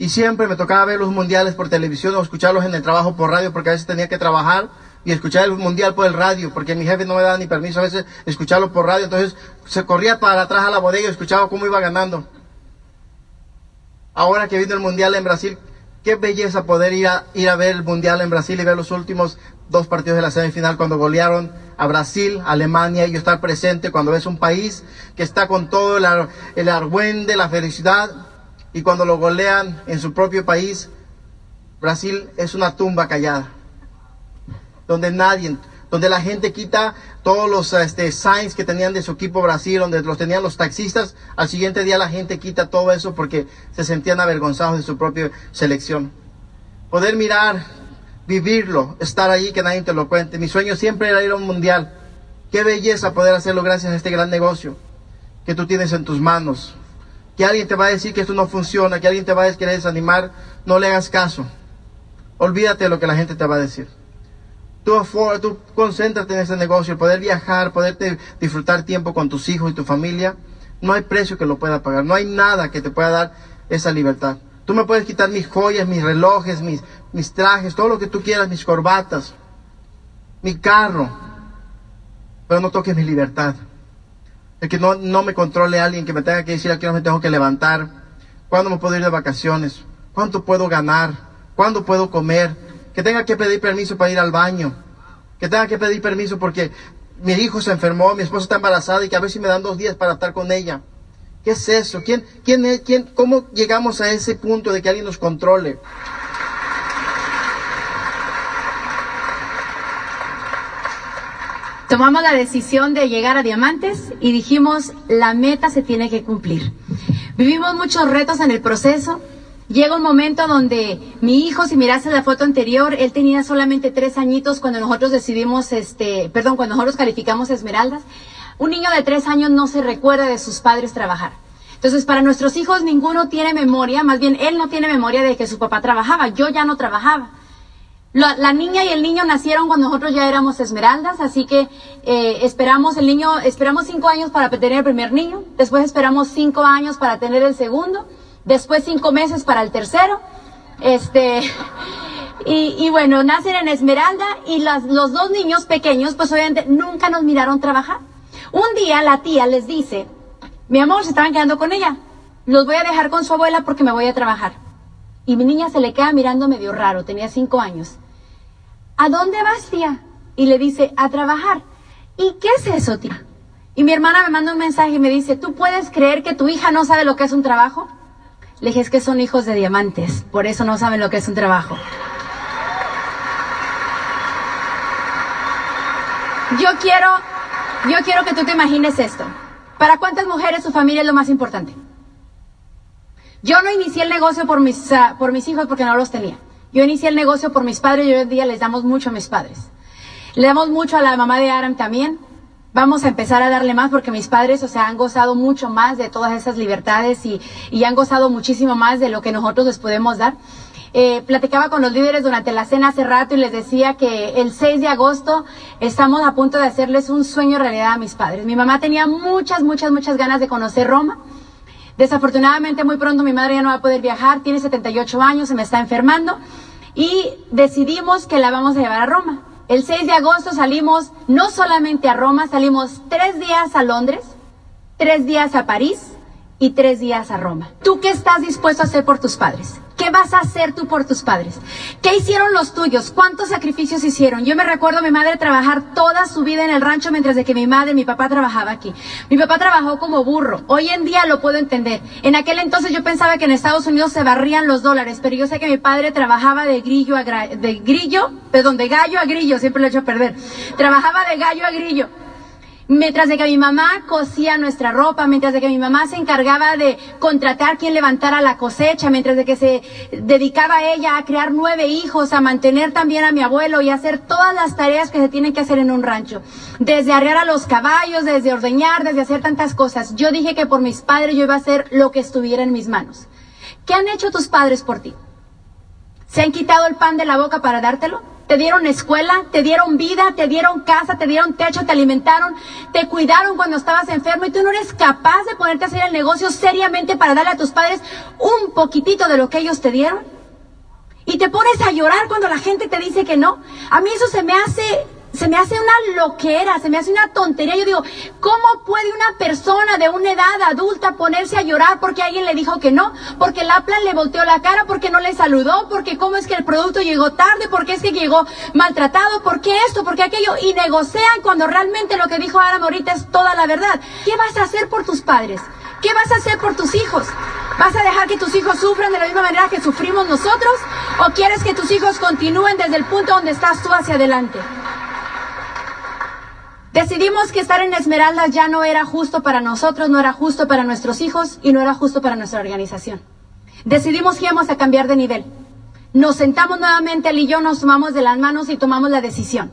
Y siempre me tocaba ver los mundiales por televisión o escucharlos en el trabajo por radio, porque a veces tenía que trabajar y escuchar el mundial por el radio, porque mi jefe no me daba ni permiso a veces escucharlo por radio. Entonces se corría para atrás a la bodega y escuchaba cómo iba ganando. Ahora que vino el mundial en Brasil, qué belleza poder ir a, ir a ver el mundial en Brasil y ver los últimos dos partidos de la semifinal cuando golearon a Brasil, Alemania y yo estar presente cuando ves un país que está con todo el, el argüende, la felicidad y cuando lo golean en su propio país, Brasil es una tumba callada, donde nadie, donde la gente quita todos los este, signs que tenían de su equipo Brasil, donde los tenían los taxistas, al siguiente día la gente quita todo eso porque se sentían avergonzados de su propia selección. Poder mirar, vivirlo, estar allí, que nadie te lo cuente. Mi sueño siempre era ir a un mundial. Qué belleza poder hacerlo gracias a este gran negocio que tú tienes en tus manos que alguien te va a decir que esto no funciona, que alguien te va a querer desanimar, no le hagas caso. Olvídate de lo que la gente te va a decir. Tú, tú concéntrate en ese negocio, poder viajar, poder disfrutar tiempo con tus hijos y tu familia. No hay precio que lo pueda pagar, no hay nada que te pueda dar esa libertad. Tú me puedes quitar mis joyas, mis relojes, mis, mis trajes, todo lo que tú quieras, mis corbatas, mi carro, pero no toques mi libertad. El que no, no me controle alguien, que me tenga que decir a qué hora me tengo que levantar, cuándo me puedo ir de vacaciones, cuánto puedo ganar, cuándo puedo comer, que tenga que pedir permiso para ir al baño, que tenga que pedir permiso porque mi hijo se enfermó, mi esposa está embarazada y que a ver si me dan dos días para estar con ella. ¿Qué es eso? ¿Quién, quién, quién, ¿Cómo llegamos a ese punto de que alguien nos controle? Tomamos la decisión de llegar a Diamantes y dijimos, la meta se tiene que cumplir. Vivimos muchos retos en el proceso. Llega un momento donde mi hijo, si miraste la foto anterior, él tenía solamente tres añitos cuando nosotros decidimos, este, perdón, cuando nosotros calificamos Esmeraldas. Un niño de tres años no se recuerda de sus padres trabajar. Entonces, para nuestros hijos ninguno tiene memoria, más bien él no tiene memoria de que su papá trabajaba, yo ya no trabajaba. La, niña y el niño nacieron cuando nosotros ya éramos esmeraldas, así que eh, esperamos el niño, esperamos cinco años para tener el primer niño, después esperamos cinco años para tener el segundo, después cinco meses para el tercero, este, y, y bueno, nacen en Esmeralda y las, los dos niños pequeños, pues obviamente nunca nos miraron trabajar. Un día la tía les dice, mi amor, se estaban quedando con ella, los voy a dejar con su abuela porque me voy a trabajar. Y mi niña se le queda mirando medio raro, tenía cinco años. ¿A dónde vas, tía? Y le dice, a trabajar. ¿Y qué es eso, tía? Y mi hermana me manda un mensaje y me dice, ¿tú puedes creer que tu hija no sabe lo que es un trabajo? Le dije, es que son hijos de diamantes, por eso no saben lo que es un trabajo. Yo quiero, yo quiero que tú te imagines esto. ¿Para cuántas mujeres su familia es lo más importante? Yo no inicié el negocio por mis, ah, por mis hijos porque no los tenía. Yo inicié el negocio por mis padres y hoy en día les damos mucho a mis padres. Le damos mucho a la mamá de Aram también. Vamos a empezar a darle más porque mis padres, o sea, han gozado mucho más de todas esas libertades y, y han gozado muchísimo más de lo que nosotros les podemos dar. Eh, platicaba con los líderes durante la cena hace rato y les decía que el 6 de agosto estamos a punto de hacerles un sueño realidad a mis padres. Mi mamá tenía muchas, muchas, muchas ganas de conocer Roma. Desafortunadamente muy pronto mi madre ya no va a poder viajar, tiene 78 años, se me está enfermando y decidimos que la vamos a llevar a Roma. El 6 de agosto salimos no solamente a Roma, salimos tres días a Londres, tres días a París y tres días a Roma. ¿Tú qué estás dispuesto a hacer por tus padres? ¿Qué vas a hacer tú por tus padres? ¿Qué hicieron los tuyos? ¿Cuántos sacrificios hicieron? Yo me recuerdo a mi madre trabajar toda su vida en el rancho mientras de que mi madre y mi papá trabajaba aquí. Mi papá trabajó como burro. Hoy en día lo puedo entender. En aquel entonces yo pensaba que en Estados Unidos se barrían los dólares, pero yo sé que mi padre trabajaba de grillo a de grillo, perdón, de gallo a grillo, siempre lo he hecho perder. Trabajaba de gallo a grillo. Mientras de que mi mamá cosía nuestra ropa, mientras de que mi mamá se encargaba de contratar quien levantara la cosecha, mientras de que se dedicaba ella a crear nueve hijos, a mantener también a mi abuelo y a hacer todas las tareas que se tienen que hacer en un rancho. Desde arrear a los caballos, desde ordeñar, desde hacer tantas cosas. Yo dije que por mis padres yo iba a hacer lo que estuviera en mis manos. ¿Qué han hecho tus padres por ti? ¿Se han quitado el pan de la boca para dártelo? te dieron escuela, te dieron vida, te dieron casa, te dieron techo, te alimentaron, te cuidaron cuando estabas enfermo y tú no eres capaz de ponerte a hacer el negocio seriamente para darle a tus padres un poquitito de lo que ellos te dieron. Y te pones a llorar cuando la gente te dice que no. A mí eso se me hace se me hace una loquera, se me hace una tontería. Yo digo, ¿cómo puede una persona de una edad adulta ponerse a llorar porque alguien le dijo que no? Porque el le volteó la cara, porque no le saludó, porque cómo es que el producto llegó tarde, porque es que llegó maltratado, porque esto, porque aquello, y negocian cuando realmente lo que dijo Aram ahorita es toda la verdad. ¿Qué vas a hacer por tus padres? ¿Qué vas a hacer por tus hijos? ¿Vas a dejar que tus hijos sufran de la misma manera que sufrimos nosotros? ¿O quieres que tus hijos continúen desde el punto donde estás tú hacia adelante? Decidimos que estar en Esmeraldas ya no era justo para nosotros, no era justo para nuestros hijos y no era justo para nuestra organización. Decidimos que íbamos a cambiar de nivel. Nos sentamos nuevamente, él y yo nos tomamos de las manos y tomamos la decisión.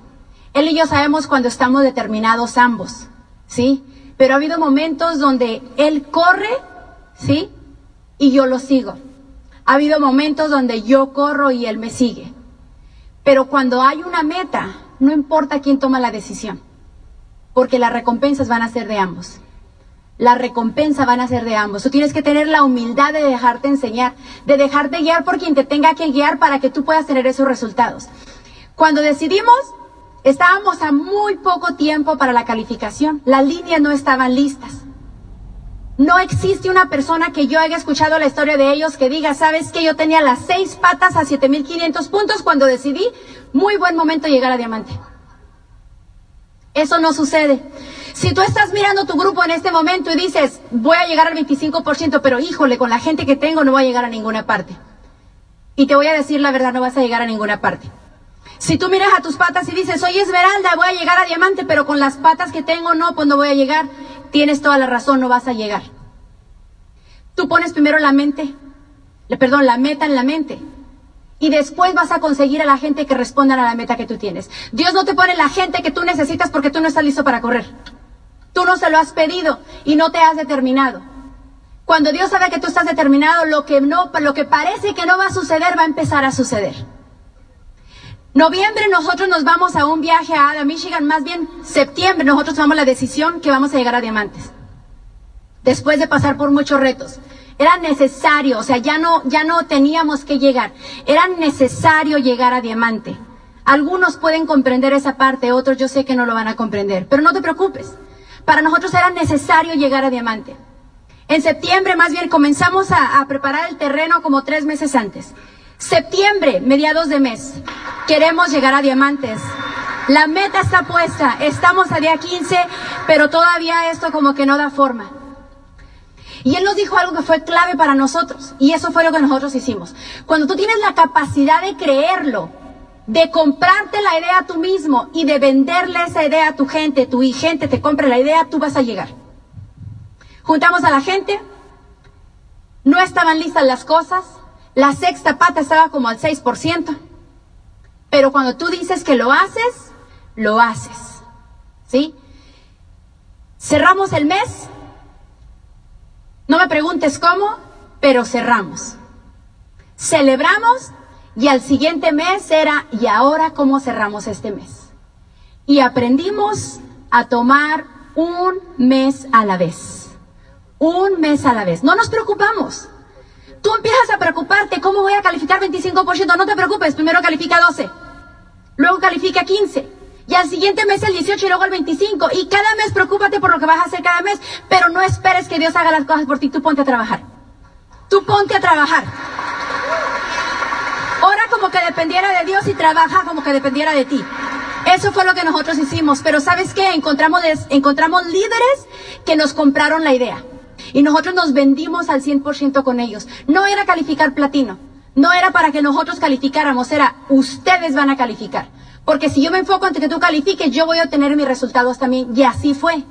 Él y yo sabemos cuando estamos determinados ambos, ¿sí? Pero ha habido momentos donde él corre, ¿sí? Y yo lo sigo. Ha habido momentos donde yo corro y él me sigue. Pero cuando hay una meta, no importa quién toma la decisión porque las recompensas van a ser de ambos. La recompensa van a ser de ambos. Tú tienes que tener la humildad de dejarte enseñar, de dejarte guiar por quien te tenga que guiar para que tú puedas tener esos resultados. Cuando decidimos, estábamos a muy poco tiempo para la calificación. Las líneas no estaban listas. No existe una persona que yo haya escuchado la historia de ellos que diga, sabes que yo tenía las seis patas a 7500 puntos cuando decidí, muy buen momento llegar a diamante. Eso no sucede. Si tú estás mirando tu grupo en este momento y dices, voy a llegar al 25%, pero híjole, con la gente que tengo no voy a llegar a ninguna parte. Y te voy a decir la verdad, no vas a llegar a ninguna parte. Si tú miras a tus patas y dices, soy esmeralda, voy a llegar a diamante, pero con las patas que tengo no, pues no voy a llegar, tienes toda la razón, no vas a llegar. Tú pones primero la mente, perdón, la meta en la mente y después vas a conseguir a la gente que respondan a la meta que tú tienes. Dios no te pone la gente que tú necesitas porque tú no estás listo para correr. Tú no se lo has pedido y no te has determinado. Cuando Dios sabe que tú estás determinado, lo que no, lo que parece que no va a suceder va a empezar a suceder. Noviembre nosotros nos vamos a un viaje a Michigan, más bien septiembre nosotros tomamos la decisión que vamos a llegar a Diamantes. Después de pasar por muchos retos. Era necesario, o sea, ya no, ya no teníamos que llegar. Era necesario llegar a diamante. Algunos pueden comprender esa parte, otros yo sé que no lo van a comprender. Pero no te preocupes. Para nosotros era necesario llegar a diamante. En septiembre, más bien, comenzamos a, a preparar el terreno como tres meses antes. Septiembre, mediados de mes, queremos llegar a diamantes. La meta está puesta, estamos a día 15, pero todavía esto como que no da forma. Y Él nos dijo algo que fue clave para nosotros. Y eso fue lo que nosotros hicimos. Cuando tú tienes la capacidad de creerlo, de comprarte la idea tú mismo y de venderle esa idea a tu gente, tu gente te compre la idea, tú vas a llegar. Juntamos a la gente, no estaban listas las cosas, la sexta pata estaba como al 6%, pero cuando tú dices que lo haces, lo haces. ¿Sí? Cerramos el mes no me preguntes cómo, pero cerramos. Celebramos y al siguiente mes era, ¿y ahora cómo cerramos este mes? Y aprendimos a tomar un mes a la vez. Un mes a la vez. No nos preocupamos. Tú empiezas a preocuparte, ¿cómo voy a calificar 25%? No te preocupes, primero califica 12, luego califica 15, y al siguiente mes el 18 y luego el 25. Y cada mes preocúpate por lo que vas a hacer cada mes, pero no esperes que Dios haga las cosas por ti. Tú ponte a trabajar. Tú ponte a trabajar. Ora como que dependiera de Dios y trabaja como que dependiera de ti. Eso fue lo que nosotros hicimos. Pero ¿sabes qué? Encontramos, encontramos líderes que nos compraron la idea. Y nosotros nos vendimos al 100% con ellos. No era calificar platino. No era para que nosotros calificáramos. Era ustedes van a calificar. Porque si yo me enfoco en que tú califiques, yo voy a obtener mis resultados también. Y así fue.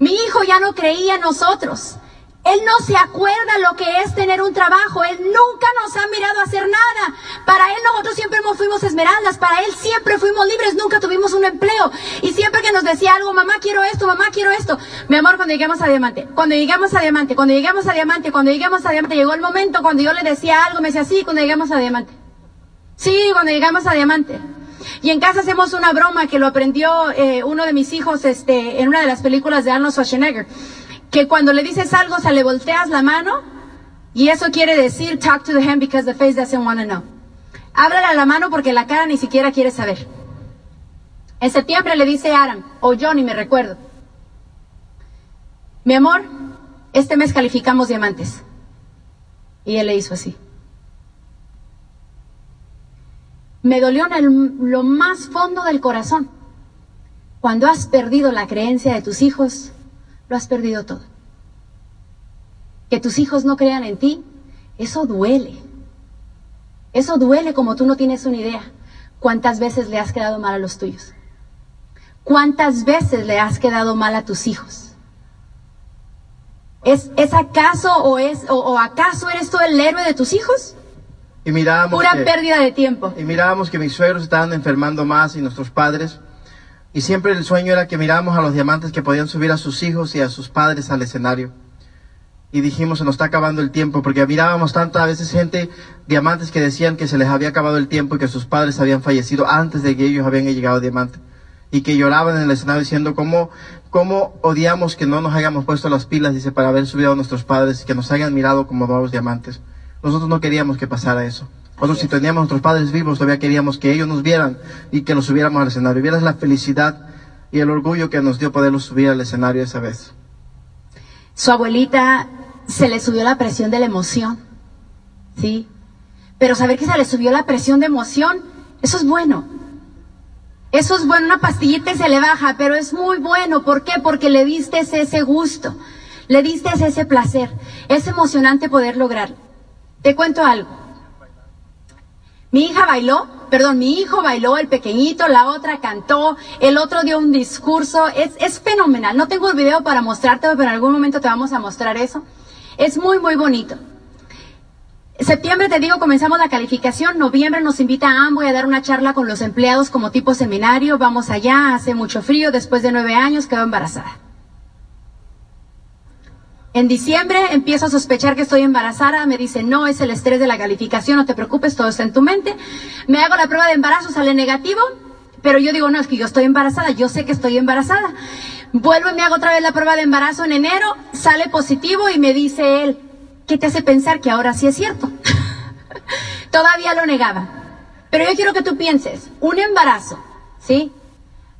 Mi hijo ya no creía en nosotros. Él no se acuerda lo que es tener un trabajo. Él nunca nos ha mirado a hacer nada. Para él nosotros siempre fuimos esmeraldas. Para él siempre fuimos libres. Nunca tuvimos un empleo. Y siempre que nos decía algo, mamá quiero esto, mamá quiero esto. Mi amor, cuando llegamos a diamante, cuando llegamos a diamante, cuando llegamos a diamante, cuando llegamos a diamante, llegó el momento cuando yo le decía algo, me decía sí, cuando llegamos a diamante. Sí, cuando llegamos a diamante. Y en casa hacemos una broma que lo aprendió eh, uno de mis hijos este, en una de las películas de Arnold Schwarzenegger. Que cuando le dices algo, o sea, le volteas la mano y eso quiere decir talk to the hand because the face doesn't want to know. Háblale a la mano porque la cara ni siquiera quiere saber. En septiembre le dice Aram, o Johnny, me recuerdo. Mi amor, este mes calificamos diamantes. Y él le hizo así. Me dolió en lo más fondo del corazón. Cuando has perdido la creencia de tus hijos, lo has perdido todo. Que tus hijos no crean en ti, eso duele. Eso duele como tú no tienes una idea. ¿Cuántas veces le has quedado mal a los tuyos? ¿Cuántas veces le has quedado mal a tus hijos? ¿Es, ¿Es acaso o, es, o, acaso eres tú el héroe de tus hijos? Y mirábamos Pura pérdida de tiempo. Y mirábamos que mis suegros estaban enfermando más y nuestros padres. Y siempre el sueño era que mirábamos a los diamantes que podían subir a sus hijos y a sus padres al escenario. Y dijimos, se nos está acabando el tiempo, porque mirábamos tantas veces gente, diamantes que decían que se les había acabado el tiempo y que sus padres habían fallecido antes de que ellos habían llegado a diamante. Y que lloraban en el escenario diciendo cómo, cómo odiamos que no nos hayamos puesto las pilas, dice, para haber subido a nuestros padres y que nos hayan mirado como nuevos diamantes. Nosotros no queríamos que pasara eso. Nosotros si teníamos nuestros padres vivos, todavía queríamos que ellos nos vieran y que los subiéramos al escenario. Vieras la felicidad y el orgullo que nos dio poderlos subir al escenario esa vez. Su abuelita se le subió la presión de la emoción, ¿sí? Pero saber que se le subió la presión de emoción, eso es bueno. Eso es bueno, una pastillita y se le baja, pero es muy bueno. ¿Por qué? Porque le diste ese gusto, le diste ese placer. Es emocionante poder lograrlo. Te cuento algo. Mi hija bailó, perdón, mi hijo bailó, el pequeñito, la otra cantó, el otro dio un discurso, es, es fenomenal. No tengo el video para mostrarte, pero en algún momento te vamos a mostrar eso. Es muy, muy bonito. Septiembre, te digo, comenzamos la calificación. Noviembre nos invita a Amway a dar una charla con los empleados como tipo seminario. Vamos allá, hace mucho frío. Después de nueve años quedo embarazada. En diciembre empiezo a sospechar que estoy embarazada, me dice, no, es el estrés de la calificación, no te preocupes, todo está en tu mente. Me hago la prueba de embarazo, sale negativo, pero yo digo, no, es que yo estoy embarazada, yo sé que estoy embarazada. Vuelvo y me hago otra vez la prueba de embarazo en enero, sale positivo y me dice él, ¿qué te hace pensar que ahora sí es cierto? Todavía lo negaba. Pero yo quiero que tú pienses, un embarazo, ¿sí?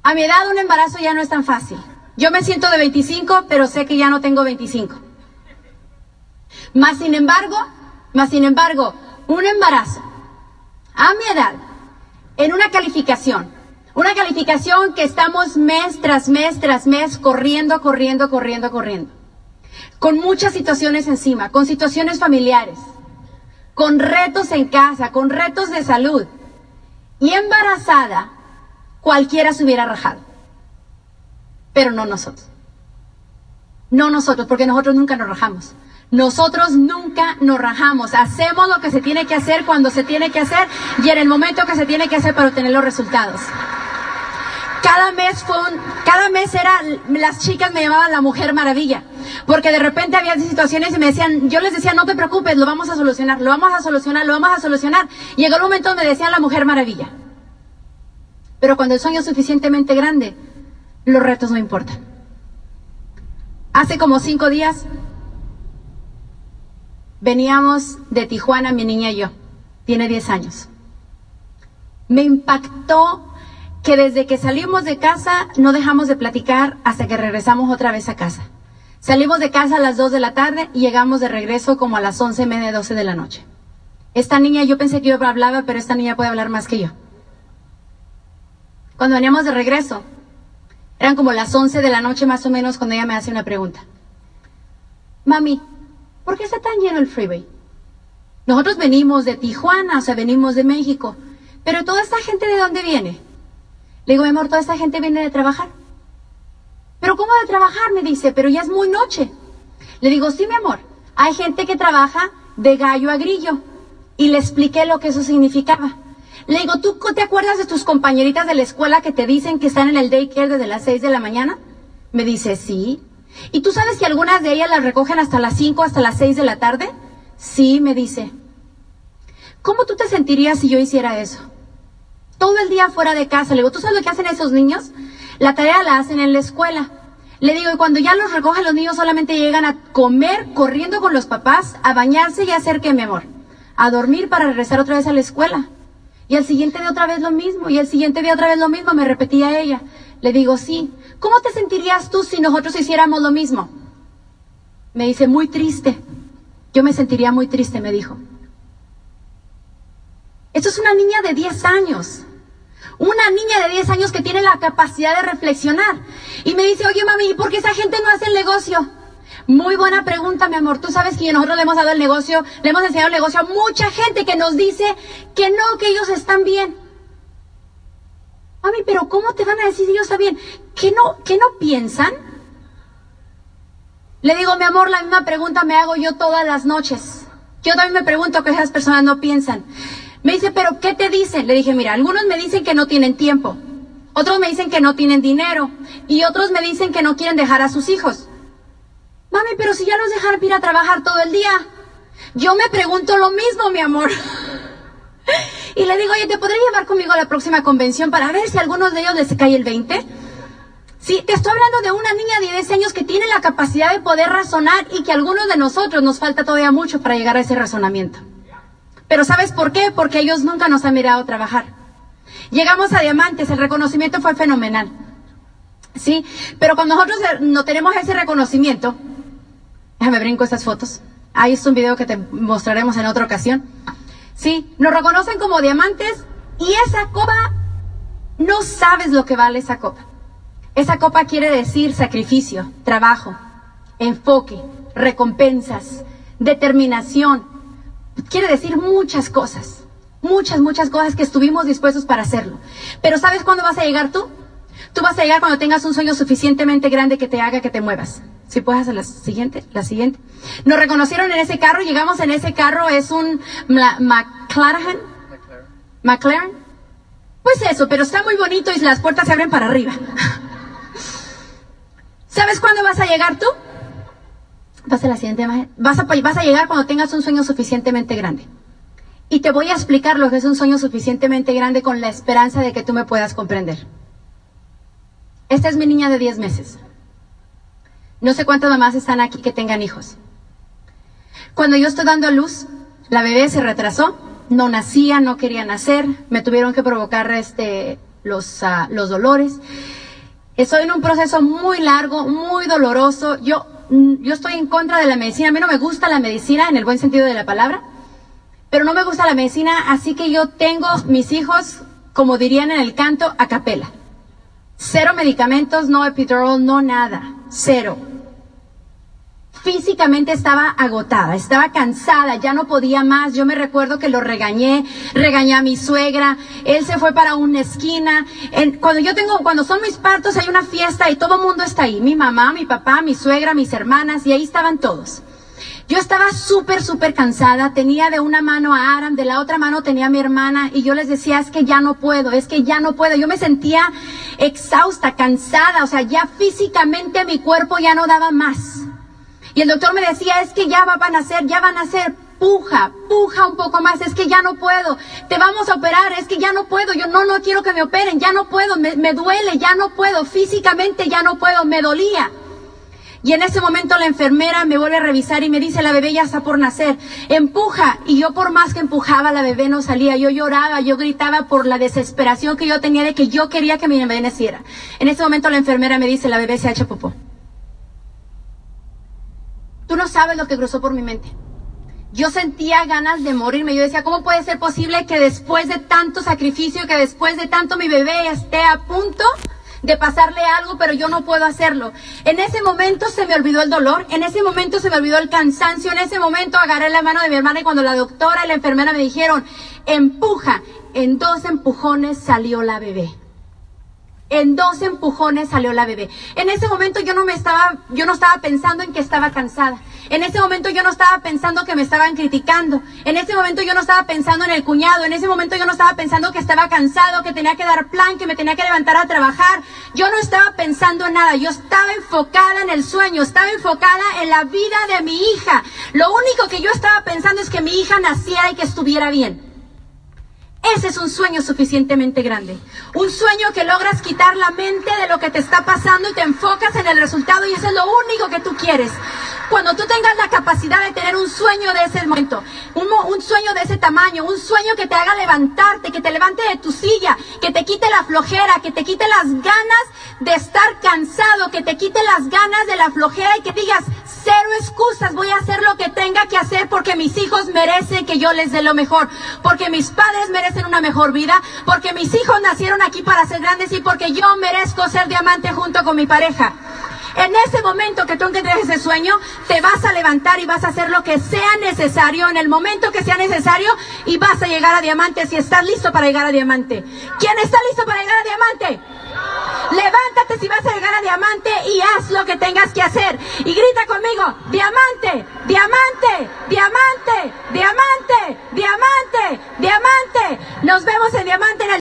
A mi edad un embarazo ya no es tan fácil. Yo me siento de 25, pero sé que ya no tengo 25. Más sin embargo, más sin embargo, un embarazo a mi edad, en una calificación, una calificación que estamos mes tras mes tras mes corriendo, corriendo, corriendo, corriendo. Con muchas situaciones encima, con situaciones familiares, con retos en casa, con retos de salud. Y embarazada, cualquiera se hubiera rajado pero no nosotros. No nosotros, porque nosotros nunca nos rajamos. Nosotros nunca nos rajamos. Hacemos lo que se tiene que hacer cuando se tiene que hacer y en el momento que se tiene que hacer para obtener los resultados. Cada mes fue un, cada mes era, las chicas me llamaban la mujer maravilla. Porque de repente había situaciones y me decían, yo les decía, no te preocupes, lo vamos a solucionar, lo vamos a solucionar, lo vamos a solucionar. Llegó el momento donde decían la mujer maravilla. Pero cuando el sueño es suficientemente grande, los retos no importan. Hace como cinco días veníamos de Tijuana, mi niña y yo. Tiene 10 años. Me impactó que desde que salimos de casa no dejamos de platicar hasta que regresamos otra vez a casa. Salimos de casa a las 2 de la tarde y llegamos de regreso como a las once y media, 12 de la noche. Esta niña, yo pensé que yo hablaba, pero esta niña puede hablar más que yo. Cuando veníamos de regreso, eran como las 11 de la noche más o menos cuando ella me hace una pregunta. Mami, ¿por qué está tan lleno el freeway? Nosotros venimos de Tijuana, o sea, venimos de México. Pero toda esta gente de dónde viene? Le digo, mi amor, toda esta gente viene de trabajar. ¿Pero cómo de trabajar? Me dice, pero ya es muy noche. Le digo, sí, mi amor, hay gente que trabaja de gallo a grillo. Y le expliqué lo que eso significaba. Le digo, ¿tú te acuerdas de tus compañeritas de la escuela que te dicen que están en el daycare desde las 6 de la mañana? Me dice, sí. ¿Y tú sabes que algunas de ellas las recogen hasta las 5, hasta las 6 de la tarde? Sí, me dice. ¿Cómo tú te sentirías si yo hiciera eso? todo el día fuera de casa. Le digo, ¿tú sabes lo que hacen esos niños? La tarea la hacen en la escuela. Le digo, y cuando ya los recogen los niños solamente llegan a comer corriendo con los papás, a bañarse y a hacer qué, mi amor? A dormir para regresar otra vez a la escuela. Y al siguiente día otra vez lo mismo, y el siguiente día otra vez lo mismo, me repetía ella. Le digo, sí. ¿Cómo te sentirías tú si nosotros hiciéramos lo mismo? Me dice, muy triste. Yo me sentiría muy triste, me dijo. Esto es una niña de 10 años. Una niña de 10 años que tiene la capacidad de reflexionar. Y me dice, oye mami, ¿y por qué esa gente no hace el negocio? Muy buena pregunta, mi amor. Tú sabes que nosotros le hemos dado el negocio, le hemos enseñado el negocio a mucha gente que nos dice que no, que ellos están bien. Mami, pero ¿cómo te van a decir que ellos están bien? ¿Que no, que no piensan? Le digo, mi amor, la misma pregunta me hago yo todas las noches. Yo también me pregunto que esas personas no piensan. Me dice, pero ¿qué te dicen? Le dije, mira, algunos me dicen que no tienen tiempo, otros me dicen que no tienen dinero y otros me dicen que no quieren dejar a sus hijos. Mami, pero si ya los dejaron ir a trabajar todo el día. Yo me pregunto lo mismo, mi amor. y le digo, oye, ¿te podré llevar conmigo a la próxima convención para ver si a algunos de ellos les cae el 20? Sí, te estoy hablando de una niña de 10 años que tiene la capacidad de poder razonar y que a algunos de nosotros nos falta todavía mucho para llegar a ese razonamiento. Pero ¿sabes por qué? Porque ellos nunca nos han mirado trabajar. Llegamos a Diamantes, el reconocimiento fue fenomenal. ¿Sí? Pero cuando nosotros no tenemos ese reconocimiento, déjame brinco estas fotos. Ahí es un video que te mostraremos en otra ocasión. ¿Sí? Nos reconocen como diamantes y esa copa, no sabes lo que vale esa copa. Esa copa quiere decir sacrificio, trabajo, enfoque, recompensas, determinación, quiere decir muchas cosas, muchas, muchas cosas que estuvimos dispuestos para hacerlo. Pero ¿sabes cuándo vas a llegar tú? Tú vas a llegar cuando tengas un sueño suficientemente grande que te haga que te muevas. Si puedes hacer la siguiente, la siguiente. Nos reconocieron en ese carro, llegamos en ese carro, es un McLaren. McLaren. Pues eso, pero está muy bonito y las puertas se abren para arriba. ¿Sabes cuándo vas a llegar tú? Vas a la siguiente imagen. Vas a, vas a llegar cuando tengas un sueño suficientemente grande. Y te voy a explicar lo que es un sueño suficientemente grande con la esperanza de que tú me puedas comprender. Esta es mi niña de 10 meses. No sé cuántas mamás están aquí que tengan hijos. Cuando yo estoy dando a luz, la bebé se retrasó, no nacía, no quería nacer, me tuvieron que provocar este, los, uh, los dolores. Estoy en un proceso muy largo, muy doloroso. Yo Mm, yo estoy en contra de la medicina. A mí no me gusta la medicina en el buen sentido de la palabra, pero no me gusta la medicina, así que yo tengo mis hijos, como dirían en el canto, a capela. Cero medicamentos, no epidural, no nada. Cero físicamente estaba agotada, estaba cansada, ya no podía más. Yo me recuerdo que lo regañé, regañé a mi suegra, él se fue para una esquina. cuando yo tengo, cuando son mis partos hay una fiesta y todo el mundo está ahí, mi mamá, mi papá, mi suegra, mis hermanas y ahí estaban todos. Yo estaba súper, súper cansada, tenía de una mano a Aram, de la otra mano tenía a mi hermana y yo les decía, es que ya no puedo, es que ya no puedo. Yo me sentía exhausta, cansada, o sea, ya físicamente mi cuerpo ya no daba más. Y el doctor me decía, es que ya van a nacer, ya van a nacer, puja, puja un poco más, es que ya no puedo, te vamos a operar, es que ya no puedo, yo no, no quiero que me operen, ya no puedo, me, me duele, ya no puedo, físicamente ya no puedo, me dolía. Y en ese momento la enfermera me vuelve a revisar y me dice, la bebé ya está por nacer, empuja. Y yo por más que empujaba, la bebé no salía. Yo lloraba, yo gritaba por la desesperación que yo tenía de que yo quería que mi bebé naciera. En ese momento la enfermera me dice, la bebé se ha hecho popó. Tú no sabes lo que cruzó por mi mente. Yo sentía ganas de morirme. Yo decía, ¿cómo puede ser posible que después de tanto sacrificio, que después de tanto mi bebé esté a punto de pasarle algo, pero yo no puedo hacerlo? En ese momento se me olvidó el dolor, en ese momento se me olvidó el cansancio, en ese momento agarré la mano de mi hermana y cuando la doctora y la enfermera me dijeron, empuja, en dos empujones salió la bebé. En dos empujones salió la bebé. En ese momento yo no me estaba, yo no estaba pensando en que estaba cansada. En ese momento yo no estaba pensando que me estaban criticando. En ese momento yo no estaba pensando en el cuñado. En ese momento yo no estaba pensando que estaba cansado, que tenía que dar plan, que me tenía que levantar a trabajar. Yo no estaba pensando en nada. Yo estaba enfocada en el sueño. Estaba enfocada en la vida de mi hija. Lo único que yo estaba pensando es que mi hija naciera y que estuviera bien. Ese es un sueño suficientemente grande. Un sueño que logras quitar la mente de lo que te está pasando y te enfocas en el resultado y eso es lo único que tú quieres. Cuando tú tengas la capacidad de tener un sueño de ese momento, un, un, sueño de ese tamaño, un sueño que te haga levantarte, que te levante de tu silla, que te quite la flojera, que te quite las ganas de estar cansado, que te quite las ganas de la flojera y que digas, cero excusas, voy a hacer lo que tenga que hacer porque mis hijos merecen que yo les dé lo mejor, porque mis padres merecen una mejor vida, porque mis hijos nacieron aquí para ser grandes y porque yo merezco ser diamante junto con mi pareja. En ese momento que tú encuentres ese sueño, te vas a levantar y vas a hacer lo que sea necesario en el momento que sea necesario y vas a llegar a diamante si estás listo para llegar a diamante. ¿Quién está listo para llegar a diamante? Levántate si vas a llegar a diamante y haz lo que tengas que hacer. Y grita conmigo, diamante, diamante, diamante, diamante, diamante, diamante. Nos vemos en diamante en el